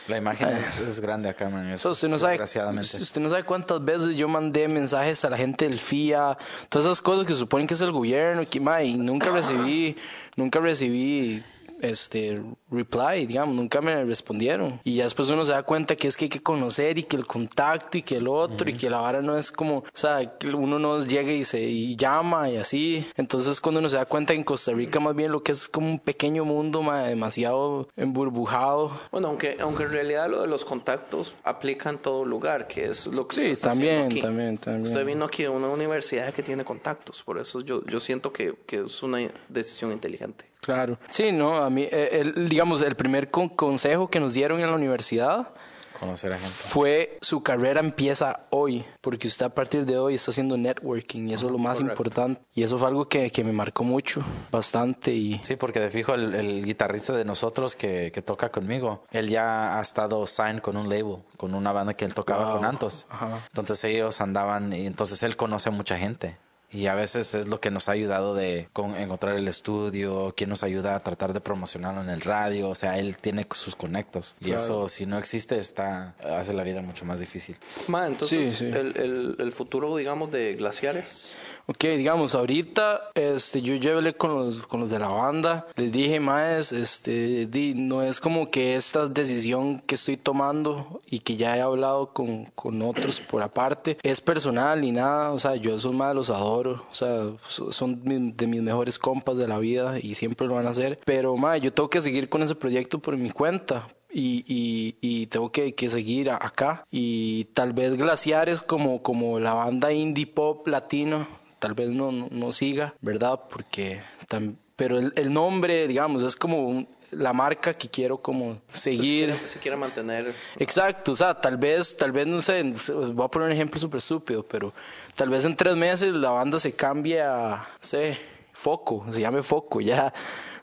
La imagen es, es grande acá, man. Es, Eso, usted no sabe, desgraciadamente. usted no sabe cuántas veces yo mandé mensajes a la gente del FIA, todas esas cosas que suponen que es el gobierno, que, ma, y nunca recibí, nunca recibí este reply, digamos, nunca me respondieron. Y ya después uno se da cuenta que es que hay que conocer y que el contacto y que el otro y que la vara no es como, o sea, que uno no llega y se y llama y así. Entonces cuando uno se da cuenta que en Costa Rica más bien lo que es como un pequeño mundo, ma, demasiado emburbujado. Bueno, aunque, aunque en realidad lo de los contactos aplica en todo lugar, que es lo que Sí, también, haciendo aquí. también, también. Usted vino aquí a una universidad que tiene contactos, por eso yo, yo siento que, que es una decisión inteligente. Claro. Sí, no, a mí, eh, el, digamos, el primer con- consejo que nos dieron en la universidad conocer a gente. fue su carrera empieza hoy, porque usted a partir de hoy está haciendo networking y eso es lo más importante. Y eso fue algo que, que me marcó mucho, bastante. Y Sí, porque de fijo el, el guitarrista de nosotros que, que toca conmigo, él ya ha estado signed con un label, con una banda que él tocaba Wow. con Antos. Ajá. Entonces ellos andaban y entonces él conoce a mucha gente. Y a veces es lo que nos ha ayudado de con- encontrar el estudio, quien nos ayuda a tratar de promocionarlo en el radio. O sea, él tiene sus conectos. Y eso, si no existe, está hace la vida mucho más difícil. Ma, entonces, Sí, sí. El, el, el futuro, digamos, de Glaciares. Ok, digamos, ahorita este, yo hablé con los, con los de la banda, les dije, más, este, di, no es como que esta decisión que estoy tomando y que ya he hablado con, con otros por aparte, es personal ni nada, o sea, yo esos más los adoro, o sea, so- son de mis mejores compas de la vida y siempre lo van a hacer, pero más, yo tengo que seguir con ese proyecto por mi cuenta, y, y, y tengo que, que seguir acá. Y tal vez Glaciares como, como la banda indie pop latino, tal vez no, no, no siga, ¿verdad? Porque tam- pero el, el nombre, digamos, es como un- la marca que quiero como seguir. Se quiere mantener. Exacto, o sea, tal vez, tal vez, no sé, voy a poner un ejemplo súper estúpido, pero tal vez en tres meses la banda se cambie a, no sé, Foco, se llame Foco, ya.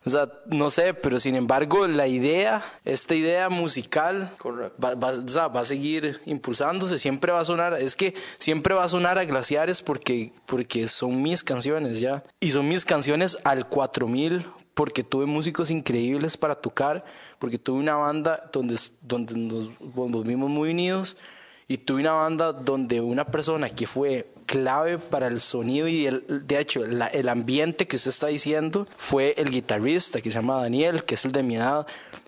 O sea, no sé, pero sin embargo, la idea, esta idea musical, va, va- o sea, va a seguir impulsándose, siempre va a sonar, es que siempre va a sonar a Glaciares porque, porque son mis canciones ya. Y son mis canciones al 4000 porque tuve músicos increíbles para tocar, porque tuve una banda donde, donde nos volvimos muy unidos y tuve una banda donde una persona que fue clave para el sonido y el, de hecho el ambiente que usted está diciendo fue el guitarrista que se llama Daniel, que es el de mi edad.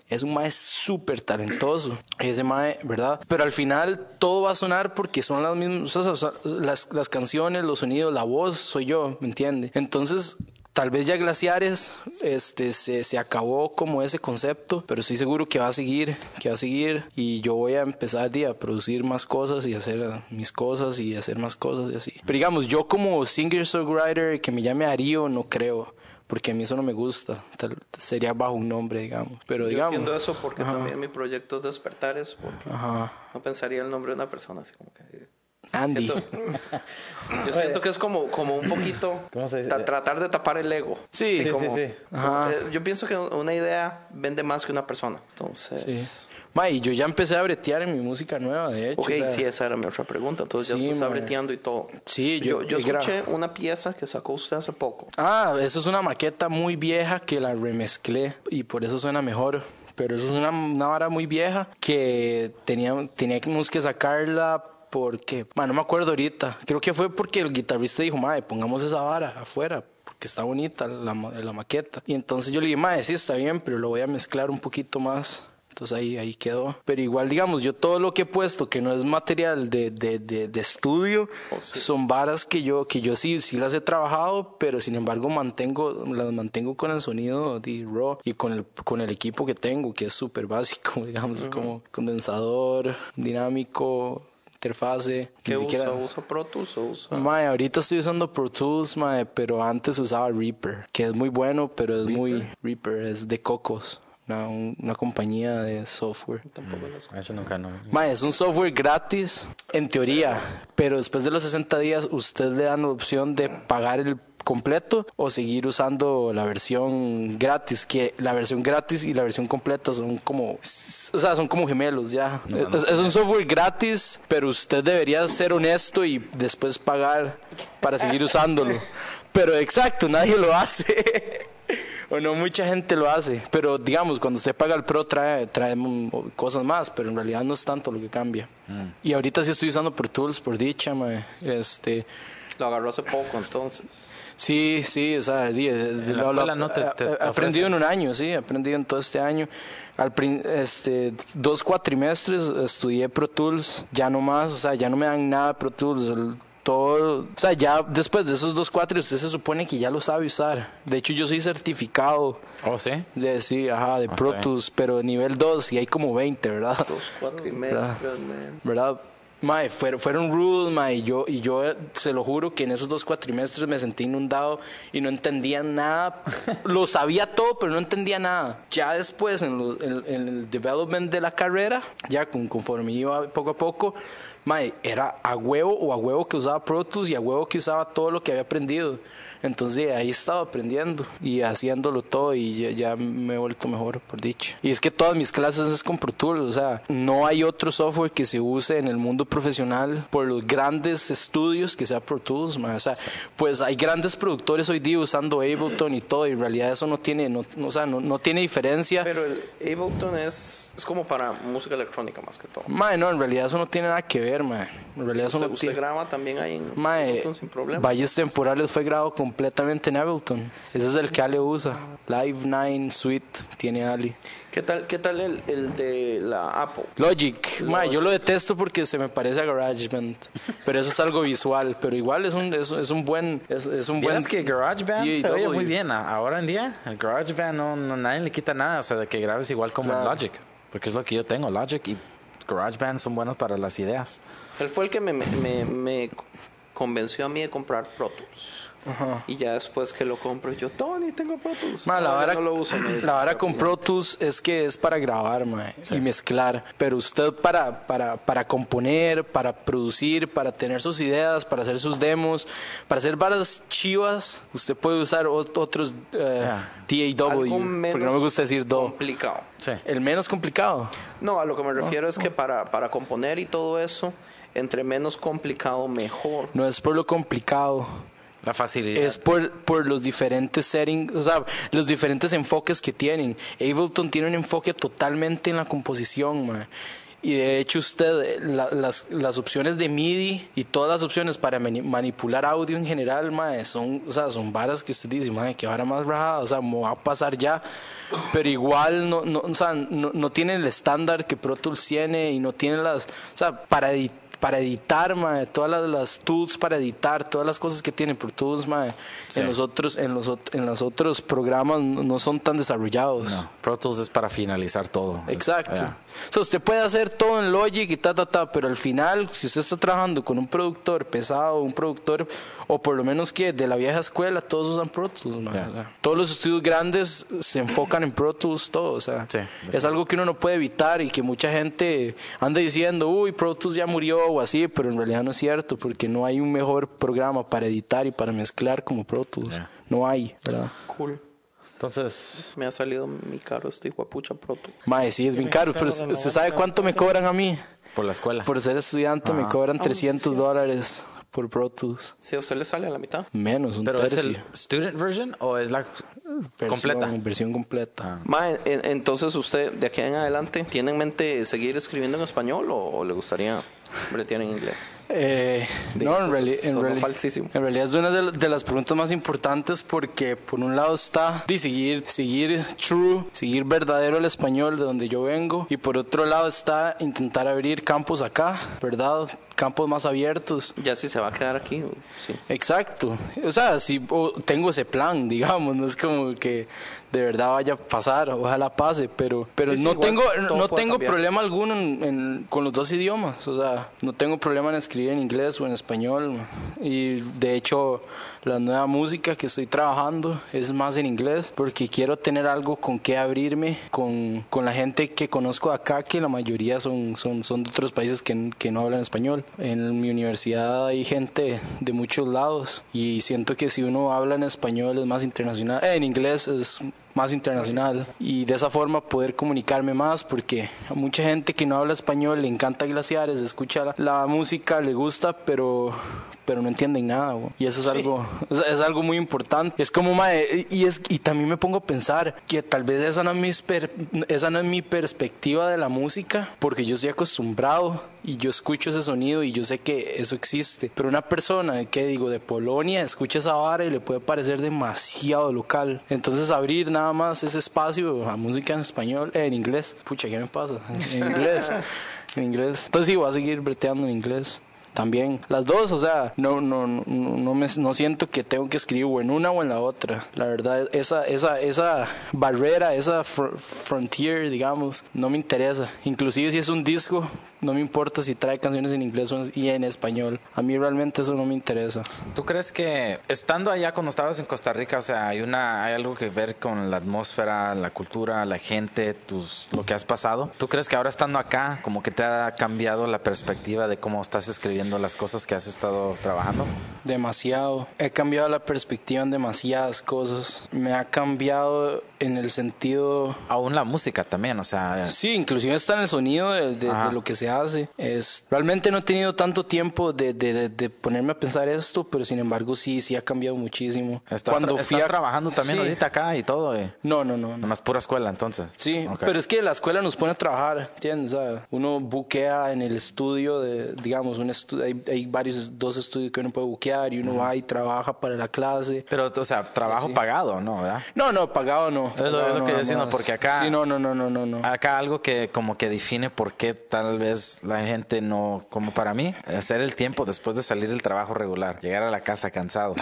Es un mae súper talentoso, ese mae, ¿verdad? Pero al final todo va a sonar porque son las mismas, las, las canciones, los sonidos, la voz, soy yo, ¿me entiende? Entonces, Tal vez ya Glaciares este, se, se acabó como ese concepto, pero estoy seguro que va a seguir, que va a seguir y yo voy a empezar a producir más cosas y hacer mis cosas y hacer más cosas y así. Pero digamos, yo como singer-songwriter que me llame Arío no creo, porque a mí eso no me gusta, Tal- sería bajo un nombre, digamos. Pero Yo digamos... entiendo eso porque también mi proyecto es Despertares, porque Ajá. no pensaría el nombre de una persona así como que... Andy. Siento- yo siento que es como, como un poquito ¿Cómo se dice? ta- tratar de tapar el ego. Sí, sí, como- sí, sí. Ajá. eh, yo pienso que una idea vende más que una persona. Entonces, Sí. Ma, y yo ya empecé a bretear en mi música nueva, de hecho. ok, o sea, sí, esa era mi otra pregunta. Entonces Sí, ya se está mae. breteando y todo. Sí, yo- yo, yo gra- escuché una pieza que sacó usted hace poco. Ah, eso es una maqueta muy vieja que la remezclé y por eso suena mejor. Pero eso es una, una vara muy vieja que tenía, teníamos que sacarla porque, man, no me acuerdo ahorita. Creo que fue porque el guitarrista dijo, madre, pongamos esa vara afuera porque está bonita la, la maqueta. Y entonces yo le dije, madre, sí está bien, pero lo voy a mezclar un poquito más. Entonces ahí, ahí quedó. Pero igual, digamos, yo todo lo que he puesto que no es material de, de, de, de estudio, son varas que yo, que yo sí, sí las he trabajado, pero sin embargo mantengo, las mantengo con el sonido de raw y con el, con el equipo que tengo, que es súper básico, digamos, es como condensador, dinámico, interfase. ¿Qué usa? siquiera- ¿Usa Pro Tools o usa...? Mae, ahorita estoy usando Pro Tools, mae, pero antes usaba Reaper, que es muy bueno, pero es muy Reaper, es de Cocos, una, un- una compañía de software. Eso nunca no. Mae, es un software gratis en teoría, pero después de los 60 días usted le dan la opción de pagar el completo o seguir usando la versión gratis, que la versión gratis y la versión completa son como, o sea, son como gemelos ya. es, es un software gratis, pero usted debería ser honesto y después pagar para seguir usándolo. Pero exacto, nadie lo hace. O no mucha gente lo hace, pero digamos, cuando usted paga el Pro trae, trae mm, cosas más, pero en realidad no es tanto lo que cambia. Y ahorita sí estoy usando Pro Tools, por dicha, mae. Este, Lo agarró hace poco, entonces. sí, sí, o sea, di- de- la lo- no te- te- aprendido en un año, sí, aprendido en todo este año. Al este, dos cuatrimestres estudié Pro Tools, ya no más, o sea, ya no me dan nada de Pro Tools. el- todo, o sea, ya después de esos dos cuatro usted se supone que ya lo sabe usar. De hecho, yo soy certificado ¿Oh, sí? de, sí, ajá, de Ah, Pro. Tools, pero de nivel 2 y hay como 20, ¿verdad? Dos cuatrimestres, man. ¿Verdad? Mae, fueron, fueron rudos, mae, y yo, y yo eh, se lo juro que en esos dos cuatrimestres me sentí inundado y no entendía nada. lo sabía todo, pero no entendía nada. Ya después, en, lo- en- en el development de la carrera, ya con, conforme iba poco a poco, mae, era a huevo o a huevo que usaba Pro Tools y a huevo que usaba todo lo que había aprendido. Entonces ahí estaba aprendiendo y haciéndolo todo y ya, ya me he vuelto mejor, por dicho. Y es que todas mis clases es con Pro Tools, o sea, no hay otro software que se use en el mundo profesional por los grandes estudios que sea Pro Tools, ma. o sea, pues hay grandes productores hoy día usando Ableton y todo y en realidad eso no tiene, no, no, o sea, no, no tiene diferencia. Pero el Ableton es, es como para música electrónica más que todo. Mae, no, en realidad eso no tiene nada que ver, mae. En realidad eso Usted, usted graba también ahí en Mae, Ableton sin problema. Valles Temporales fue grabado completamente en Ableton. Ese es el que Ale usa. Live 9 Suite tiene Ali. ¿Qué tal, qué tal el, el de la Apple? Logic, mae, yo lo detesto porque se me parece a GarageBand, pero eso es algo visual, pero igual es un es, es un buen es, es un buen que GarageBand se DAW. oye muy bien. A- Ahora en día, el GarageBand no, no- nadie le quita nada. O sea, de que grabes igual como en Claro. Logic. Porque es lo que yo tengo, Logic y GarageBand son buenos para las ideas. Él fue el que me, me, me convenció a mí de comprar Pro Tools. Y ya después que lo compro, yo, Tony, tengo Pro Tools. Ma, la vara, no lo uso. me dice. la vara con Pro Tools es que es para grabar mae, y mezclar, pero usted para, para, para componer, para producir, para tener sus ideas, para hacer sus demos, para hacer varas chivas, usted puede usar ot- otros eh, DAW, Algo porque no me gusta decir DAW. complicado. Sí. El menos complicado. No, a lo que me refiero es que para, para componer y todo eso, entre menos complicado, mejor. No es por lo complicado. La facilidad. Es por, por los diferentes settings, o sea, los diferentes enfoques que tienen. Ableton tiene un enfoque totalmente en la composición, ma. Y de hecho usted, la- las, las opciones de MIDI y todas las opciones para mani- manipular audio en general, ma, son, o sea, son varas que usted dice, ma, que vara más rajada, o sea, me va a pasar ya. Pero igual no, no, o sea, no, no tiene el estándar que Pro Tools tiene y no tiene las, o sea, para editar para editar, mae, todas las, las tools para editar, todas las cosas que tiene Pro Tools, mae, en los otros, en los, en los otros programas no son tan desarrollados. No, Pro Tools es para finalizar todo. Es- Exacto. ya. O sea, usted puede hacer todo en Logic y ta, ta, ta, pero al final, si usted está trabajando con un productor pesado, un productor, o por lo menos que de la vieja escuela, todos usan Pro Tools, mae, o todos los estudios grandes se enfocan en Pro Tools, todo, o sea, Sí, es algo que uno no puede evitar y que mucha gente anda diciendo, uy, Pro Tools ya murió o así, pero en realidad no es cierto, porque no hay un mejor programa para editar y para mezclar como Pro Tools. Ya. No hay, ¿verdad? Cool. Entonces, Me ha salido mi caro este hijo de pucha Pro Tools. Mae, sí, es bien caro, pero ¿usted sabe cuánto me cobran a mí? por la escuela. Por ser estudiante me cobran 300 dólares por Pro Tools. Si a usted le sale a la mitad. Menos, un ¿Pero es tercio. el student version o es la Versión- completa? Versión completa. Ma, en- entonces usted de aquí en adelante tiene en mente seguir escribiendo en español o, o le gustaría bretear en inglés? Eh, no, en, eso reali- es- en, realidad es una de, de las preguntas más importantes porque por un lado está de seguir, seguir true, seguir verdadero el español de donde yo vengo y por otro lado está intentar abrir campos acá, ¿verdad? Campos más abiertos. Ya si se va a quedar aquí, sí. Exacto. O sea, si tengo ese plan, digamos, no es como que de verdad vaya a pasar, ojalá pase, pero pero Sí, no igual tengo no tengo cambiar. problema alguno en- en- con los dos idiomas, o sea, no tengo problema en escribir en inglés o en español y de hecho la nueva música que estoy trabajando es más en inglés porque quiero tener algo con que abrirme con, con la gente que conozco acá que la mayoría son son son de otros países que, que no hablan español. En mi universidad hay gente de muchos lados y siento que si uno habla en español es más internacional, eh, en inglés es más internacional y de esa forma poder comunicarme más porque a mucha gente que no habla español le encanta glaciares, escucha la, la música, le gusta, pero pero no entienden nada güey. y eso es algo es, es algo muy importante. Es como mae, y es y también me pongo a pensar que tal vez esa no es mi per- esa no es mi perspectiva de la música porque yo estoy acostumbrado y yo escucho ese sonido y yo sé que eso existe. Pero una persona que digo de Polonia escucha esa vara y le puede parecer demasiado local. Entonces abrir nada más ese espacio a música en español eh, en inglés. Pucha qué me pasa en inglés. En inglés. Entonces sí voy a seguir breteando en inglés también. Las dos, o sea, no, no, no, me, no siento que tengo que escribir en una o en la otra. La verdad, esa, esa, esa barrera, esa fr- frontier, digamos, no me interesa. Inclusive si es un disco, no me importa si trae canciones en inglés y en español. A mí realmente eso no me interesa. ¿Tú crees que estando allá cuando estabas en Costa Rica, o sea, hay una hay algo que ver con la atmósfera, la cultura, la gente, tus lo que has pasado? ¿Tú crees que ahora estando acá como que te ha cambiado la perspectiva de cómo estás escribiendo las cosas que has estado trabajando? Demasiado. He cambiado la perspectiva en demasiadas cosas. Me ha cambiado en el sentido... Aún la música también, o sea, Sí, inclusive está en el sonido de, de- de lo que se hace. Es, realmente no he tenido tanto tiempo de, de- ponerme a pensar esto, pero sin embargo sí, sí ha cambiado muchísimo. estás, tra- fui estás a- trabajando también Sí. ahorita acá y todo, eh. No, no, no. no. Nomás pura escuela entonces. Sí, Ok. pero es que la escuela nos pone a trabajar, ¿entiendes? O sea, uno buquea en el estudio de, digamos, un estu- hay, hay varios, dos estudios que uno puede buquear y uno va y trabaja para la clase. Pero, o sea, trabajo Sí. pagado, ¿no? ¿Verdad? No, no, pagado no. Es lo- es lo no, que yo diciendo, porque acá- Sí, no, no, no, no, no, no. Acá algo que como que define por qué tal vez la gente no, como para mí, hacer el tiempo después de salir del trabajo regular, llegar a la casa cansado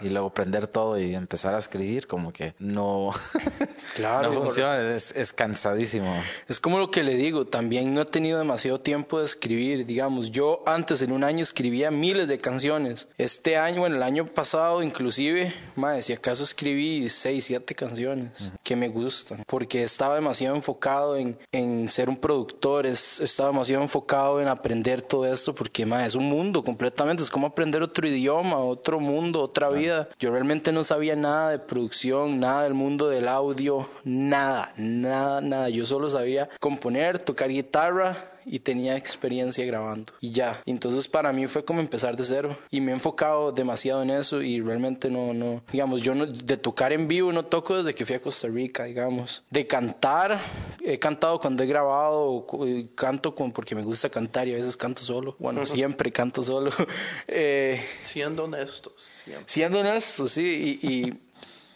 y luego prender todo y empezar a escribir, como que no, Claro. no funciona, es, es cansadísimo. Es como lo que le digo, también no he tenido demasiado tiempo de escribir, digamos, yo antes en un año escribía miles de canciones, este año, bueno, el año pasado inclusive, madre, si acaso escribí seis, siete canciones que me gustan, porque estaba demasiado enfocado en, en ser un productor, es, estaba demasiado enfocado en aprender todo esto, porque madre, es un mundo completamente, es como aprender otro idioma, otro mundo, otra vida. Yo realmente no sabía nada de producción, nada del mundo del audio, nada, nada, nada. Yo solo sabía componer, tocar guitarra y tenía experiencia grabando y ya. Entonces para mí fue como empezar de cero y me he enfocado demasiado en eso y realmente no, no, digamos, yo no, de tocar en vivo no toco desde que fui a Costa Rica, digamos. De cantar, he cantado cuando he grabado, canto con, porque me gusta cantar y a veces canto solo. Bueno, siempre canto solo. Eh, Siendo honestos, siempre. siendo honesto, sí, y, y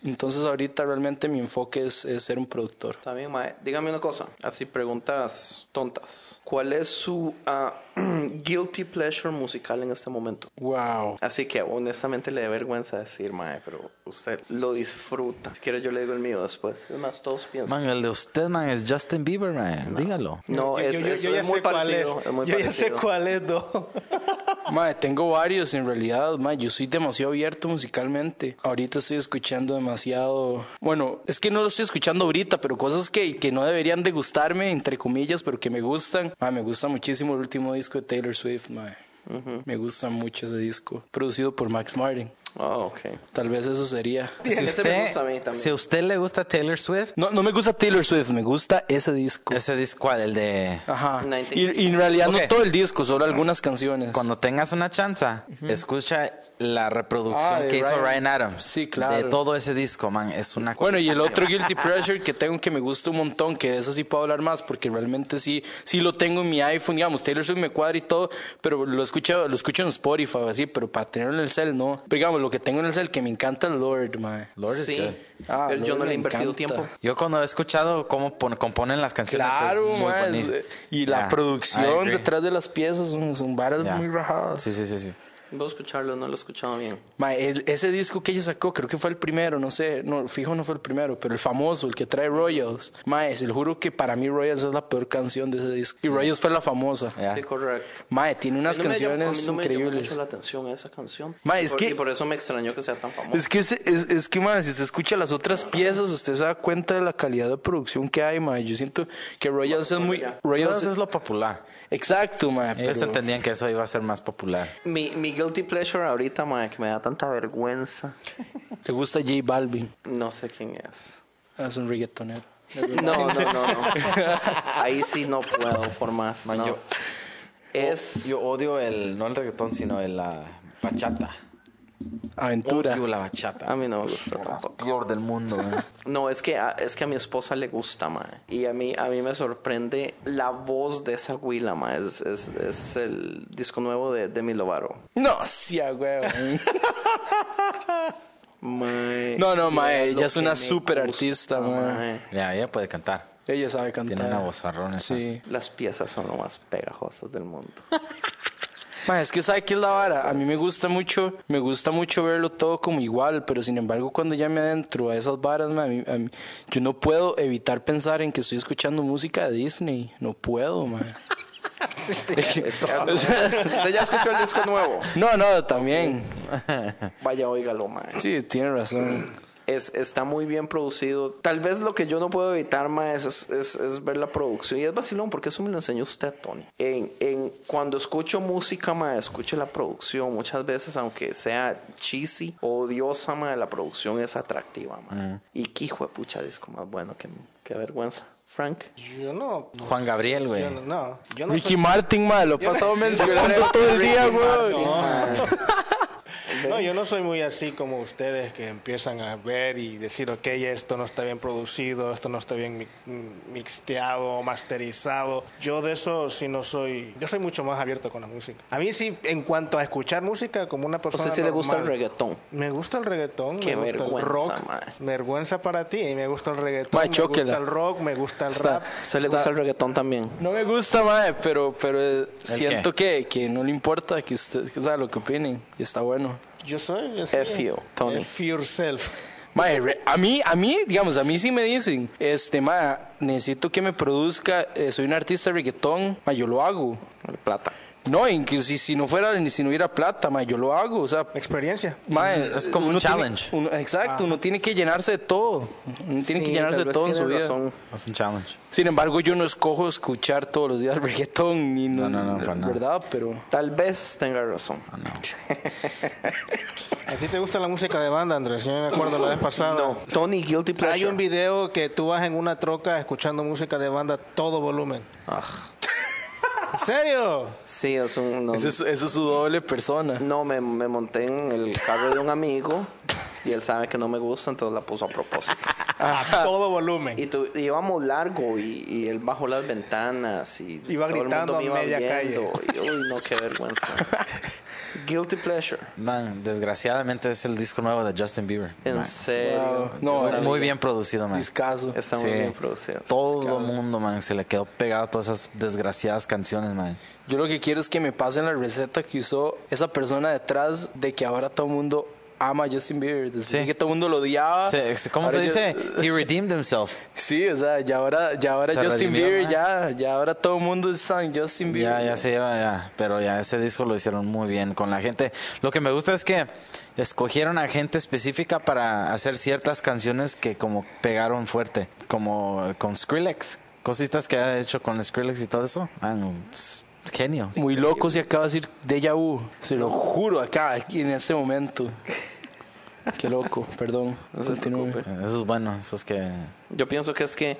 entonces ahorita realmente mi enfoque es, es ser un productor. Está bien, mae. Dígame una cosa, así preguntas tontas. ¿Cuál es su ah, guilty pleasure musical en este momento? Wow. Así que honestamente le da vergüenza decir, mae, pero usted lo disfruta. Si quiere yo le digo el mío después. Es más, todos piensan. Man, el de usted, man, es Justin Bieber, man, dígalo. No, Yo- es, yo- yo- es- es muy parecido. es. es muy Yo ya sé parecido. cuál es, do. Madre, tengo varios en realidad, madre, yo soy demasiado abierto musicalmente. Ahorita estoy escuchando demasiado, bueno, es que no lo estoy escuchando ahorita, pero cosas que, que no deberían de gustarme, entre comillas, pero que me gustan. Madre, me gusta muchísimo el último disco de Taylor Swift, madre. Me gusta mucho ese disco, producido por Max Martin. Oh, ok. Tal vez eso sería. Si Ese me usted, gusta a mí también. si a usted le gusta Taylor Swift, No, no me gusta Taylor Swift, me gusta ese disco. ese disco, ¿cuál? El de... Ajá. 90. Y, y en realidad no todo el disco, solo algunas canciones. Cuando tengas una chance, escucha la reproducción Ah, que hizo Ryan. Ryan Adams. Sí, claro. De todo ese disco, man. Es una Bueno, y el otro Guilty Pleasure que tengo que me gusta un montón, que de eso sí puedo hablar más, porque realmente sí, sí lo tengo en mi iPhone, digamos, Taylor Swift me cuadra y todo, pero lo escucho, lo escucho en Spotify, así, pero para tenerlo en el cel, no. Pero digamos, lo que tengo en el cel que me encanta es Lord, man. Lord Sí, good. Ah, pero yo Lord no le he invertido encanta. tiempo. Yo cuando he escuchado cómo pon- componen las canciones Claro, es muy man, y la Yeah, producción detrás de las piezas son, son varas Yeah. muy rajadas. Sí, sí, sí, sí. Voy a escucharlo, no lo he escuchado bien. Ma, el- ese disco que ella sacó, creo que fue el primero, no sé, no, fijo no fue el primero, pero el famoso, el que trae Royals. Ma, se lo juro que para mí Royals es la peor canción de ese disco. Y Royals fue la famosa. Yeah. Sí, correcto. Ma, tiene unas A mí no me llamó- canciones a mí no me llamó increíbles. mucho la atención esa canción. Ma, es Por- que- Y por eso me extrañó que sea tan famosa. Es que, ese- es, es que, ma, si usted escucha las otras piezas, usted se da cuenta de la calidad de producción que hay, ma. Yo siento que Royals es muy... ya. Royals es lo popular. Exacto, ma. Ellos pero- entendían que eso iba a ser más popular. Mi, mi guilty pleasure ahorita, mae, que me da tanta vergüenza. ¿Te gusta J Balvin? No sé quién es. Es un reggaetonero. No, no, no, no. Ahí sí no puedo por más. Man, no. yo- es Yo odio el, no el reggaetón, sino el, la bachata. Aventura. Odio la bachata. a mí no me gusta Lo tampoco. peor del mundo, man. No, es que a, es que a mi esposa le gusta, mae. Y a mí a mí me sorprende la voz de esa huila, mae. Es, es, es el disco nuevo de Demi Lovato. No, sí, a huevo. Mae, No, no, mae, ella es una me super gusta, artista, mae. Ya, ella puede cantar. Ella sabe cantar. Tiene una vozarrón esa. Sí. Las piezas son lo más pegajosas del mundo. Ma, es que sabe qué es la vara. A mí me gusta mucho, me gusta mucho verlo todo como igual, pero sin embargo cuando ya me adentro a esas varas, ma, a mí- a mí- yo no puedo evitar pensar en que estoy escuchando música de Disney. No puedo, ma. ¿Usted ya escuchó el disco nuevo? no, no, también. Vaya, óigalo, man. Sí, tiene razón. Es, está muy bien producido. Tal vez lo que yo no puedo evitar más es, es, es ver la producción. Y es vacilón, porque eso me lo enseñó usted, Tony. En, en, cuando escucho música, ma, escucho la producción. Muchas veces, aunque sea cheesy o odiosa, ma, la producción es atractiva. Ma. Y qué hijo de pucha disco más bueno. Qué, qué vergüenza. Frank. Yo no. Juan Gabriel, güey. No, no, no Ricky soy- Martin, ma, lo he pasado mencionando todo el día, güey. No, yo no soy muy así como ustedes que empiezan a ver y decir, ok, esto no está bien producido, esto no está bien mi- mixteado, masterizado. Yo de eso sí no soy, yo soy mucho más abierto con la música. A mí sí, en cuanto a escuchar música como una No persona sé si le gusta el reggaetón. Me gusta el reggaetón, Qué me gusta vergüenza, el rock. mae. Vergüenza para ti, y me gusta el reggaetón, Mae, me gusta el rock, me gusta el Está- rap. ¿A usted le gusta el reggaetón también? No me gusta, madre, pero, pero eh, siento que, que no le importa que usted, que, o sea, lo que opinen. Y está bueno. Yo soy así. F you, Tony. F yourself. Mae, re- a mí, a mí, digamos, a mí sí me dicen, este, ma, necesito que me produzca, eh, soy un artista de reggaetón, ma, yo lo hago. Plata. No, incluso si, si no fuera, ni si no hubiera plata, ma, yo lo hago, o sea, Experiencia. ma, Es como un uno tiene- challenge. uno- exacto, uno tiene que llenarse de todo, uno tiene que Sí, llenarse de todo en su vida. razón. Es un challenge. Sin embargo, yo no escojo escuchar todos los días reggaetón, ni no, No, no, no, para nada. ¿verdad? Pero... Tal vez tenga razón. ¿A ti te gusta la música de banda, Andrés? Yo me acuerdo la vez pasada. No, Tony Guilty Pleasure. Hay un video que tú vas en una troca escuchando música de banda todo volumen. Ah, ¿En serio? sí, es un... No, es, es su doble persona. no, me, me monté en el carro de un amigo y él sabe que no me gusta, entonces la puso a propósito. A todo volumen. Y tu- íbamos largo y, y él bajó las ventanas y Iba todo el gritando mundo me a media viendo. Y, uy, no, qué vergüenza. Guilty Pleasure. Man, desgraciadamente es el disco nuevo de Justin Bieber. En Man, serio. No, muy, el- muy bien producido, man. Discaso. Está muy Sí. bien producido. Todo el mundo, man, se le quedó pegado a todas esas desgraciadas canciones, man. Yo lo que quiero es que me pasen la receta que usó esa persona detrás de que ahora todo el mundo ama a Justin Bieber. Después Sí. de que todo el mundo lo odiaba. Se- ¿Cómo se dice? He redeemed himself. Sí, o sea, ya ahora, ya ahora Se Justin redimió, Bieber, ya, ya ahora todo el mundo es San Justin Bieber. Ya, ya se lleva, ya. Pero ya ese disco lo hicieron muy bien con la gente. Lo que me gusta es que escogieron a gente específica para hacer ciertas canciones que como pegaron fuerte. Como con Skrillex. Cositas que ha hecho con Skrillex y todo eso. Ah, no, es genio. Muy loco si acaba de decir Deja Vu. Se lo juro acá, aquí en este momento. Qué loco, perdón. No se. Eso es bueno, eso es que... Yo pienso que es que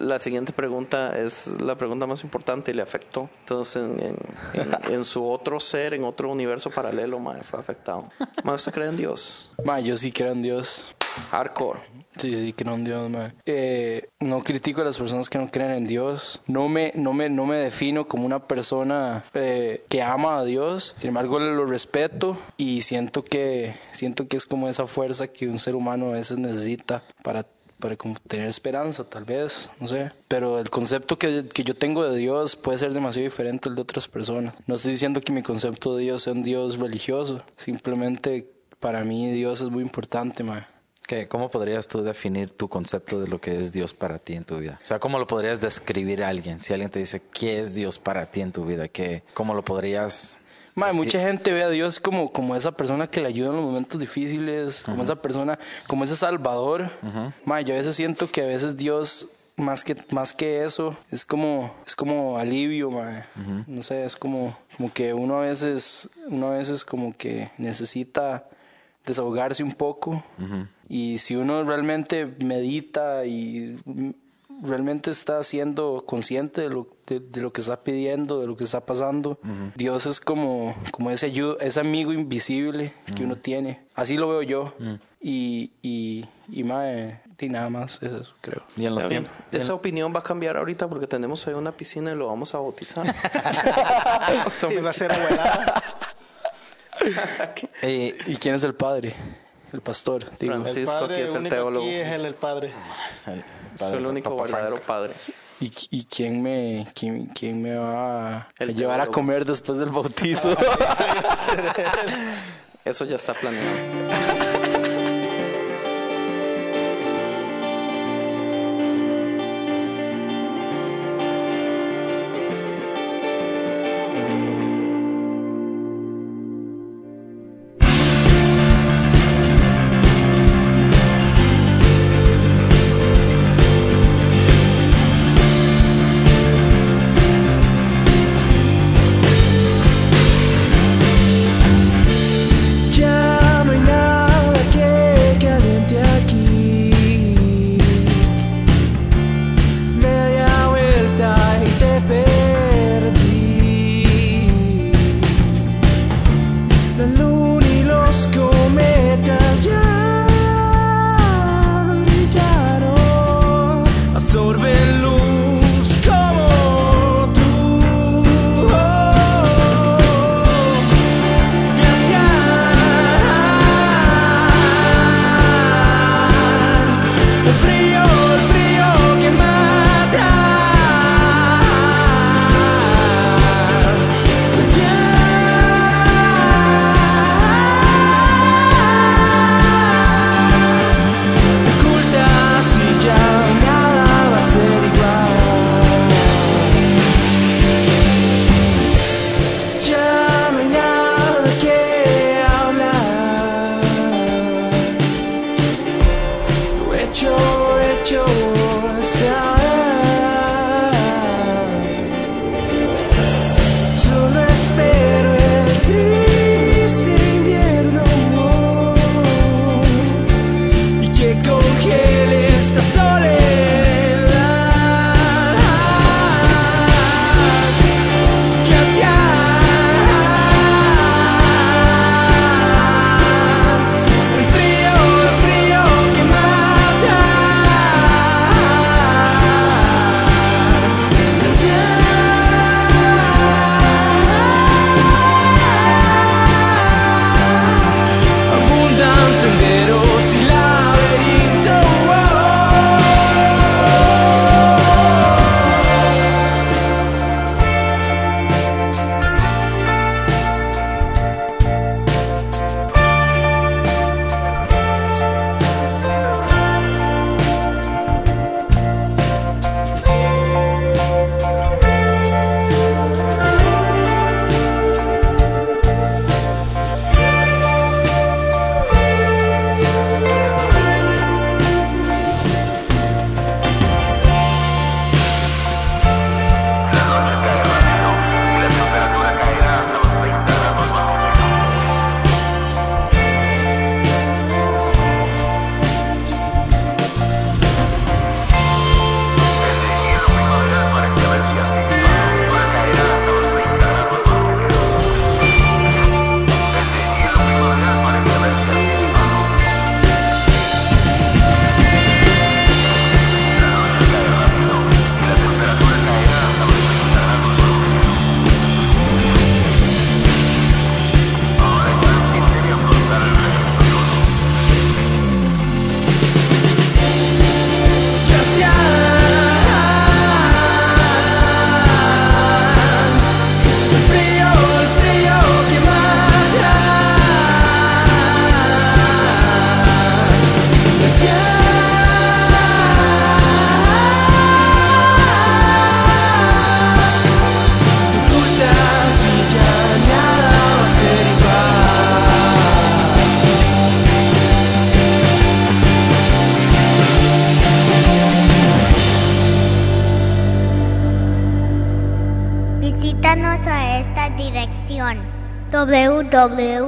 la siguiente pregunta es la pregunta más importante y le afectó. Entonces, en, en- en- en su otro ser, en otro universo paralelo, mae, fue afectado. Mae, ¿usted cree en Dios? Ma, yo sí creo en Dios. Hardcore. Sí, sí, creo en Dios, ma. Eh, no critico a las personas que no creen en Dios. No me, no me, no me defino como una persona eh, que ama a Dios. Sin embargo, lo respeto y siento que, siento que es como esa fuerza que un ser humano a veces necesita para para como tener esperanza, tal vez, no sé. Pero el concepto que, que yo tengo de Dios puede ser demasiado diferente al de otras personas. No estoy diciendo que mi concepto de Dios sea un Dios religioso. Simplemente para mí Dios es muy importante, ma. ¿Qué? ¿Cómo podrías tú definir tu concepto de lo que es Dios para ti en tu vida? O sea, ¿cómo lo podrías describir a alguien? Si alguien te dice, ¿qué es Dios para ti en tu vida? ¿Qué, ¿Cómo lo podrías...? Ma, decir? mucha gente ve a Dios como, como esa persona que le ayuda en los momentos difíciles, como esa persona, como ese salvador. Ma, yo a veces siento que a veces Dios, más que, más que eso, es como, es como alivio, ma. No sé, es como, como que uno a veces, uno a veces como que necesita desahogarse un poco. Y si uno realmente medita y realmente está siendo consciente de lo, de, de lo que está pidiendo, de lo que está pasando, Dios es como, como ese, ayu- ese amigo invisible que uno tiene. Así lo veo yo. Y, y, y mae, y nada más es eso, creo. Y en los tiempos... Esa opinión va a cambiar ahorita porque tenemos ahí una piscina y lo vamos a bautizar. Y va a ser abuelada. Eh, ¿Y quién es el padre? El pastor, digo. Francisco. El padre aquí es el único teólogo. aquí es el, el padre. el padre el único Papa verdadero Frank. padre. ¿Y, y quién, me, quién, quién me va a El llevar a comer después del bautizo? Eso ya está planeado. www.concienciamedia.com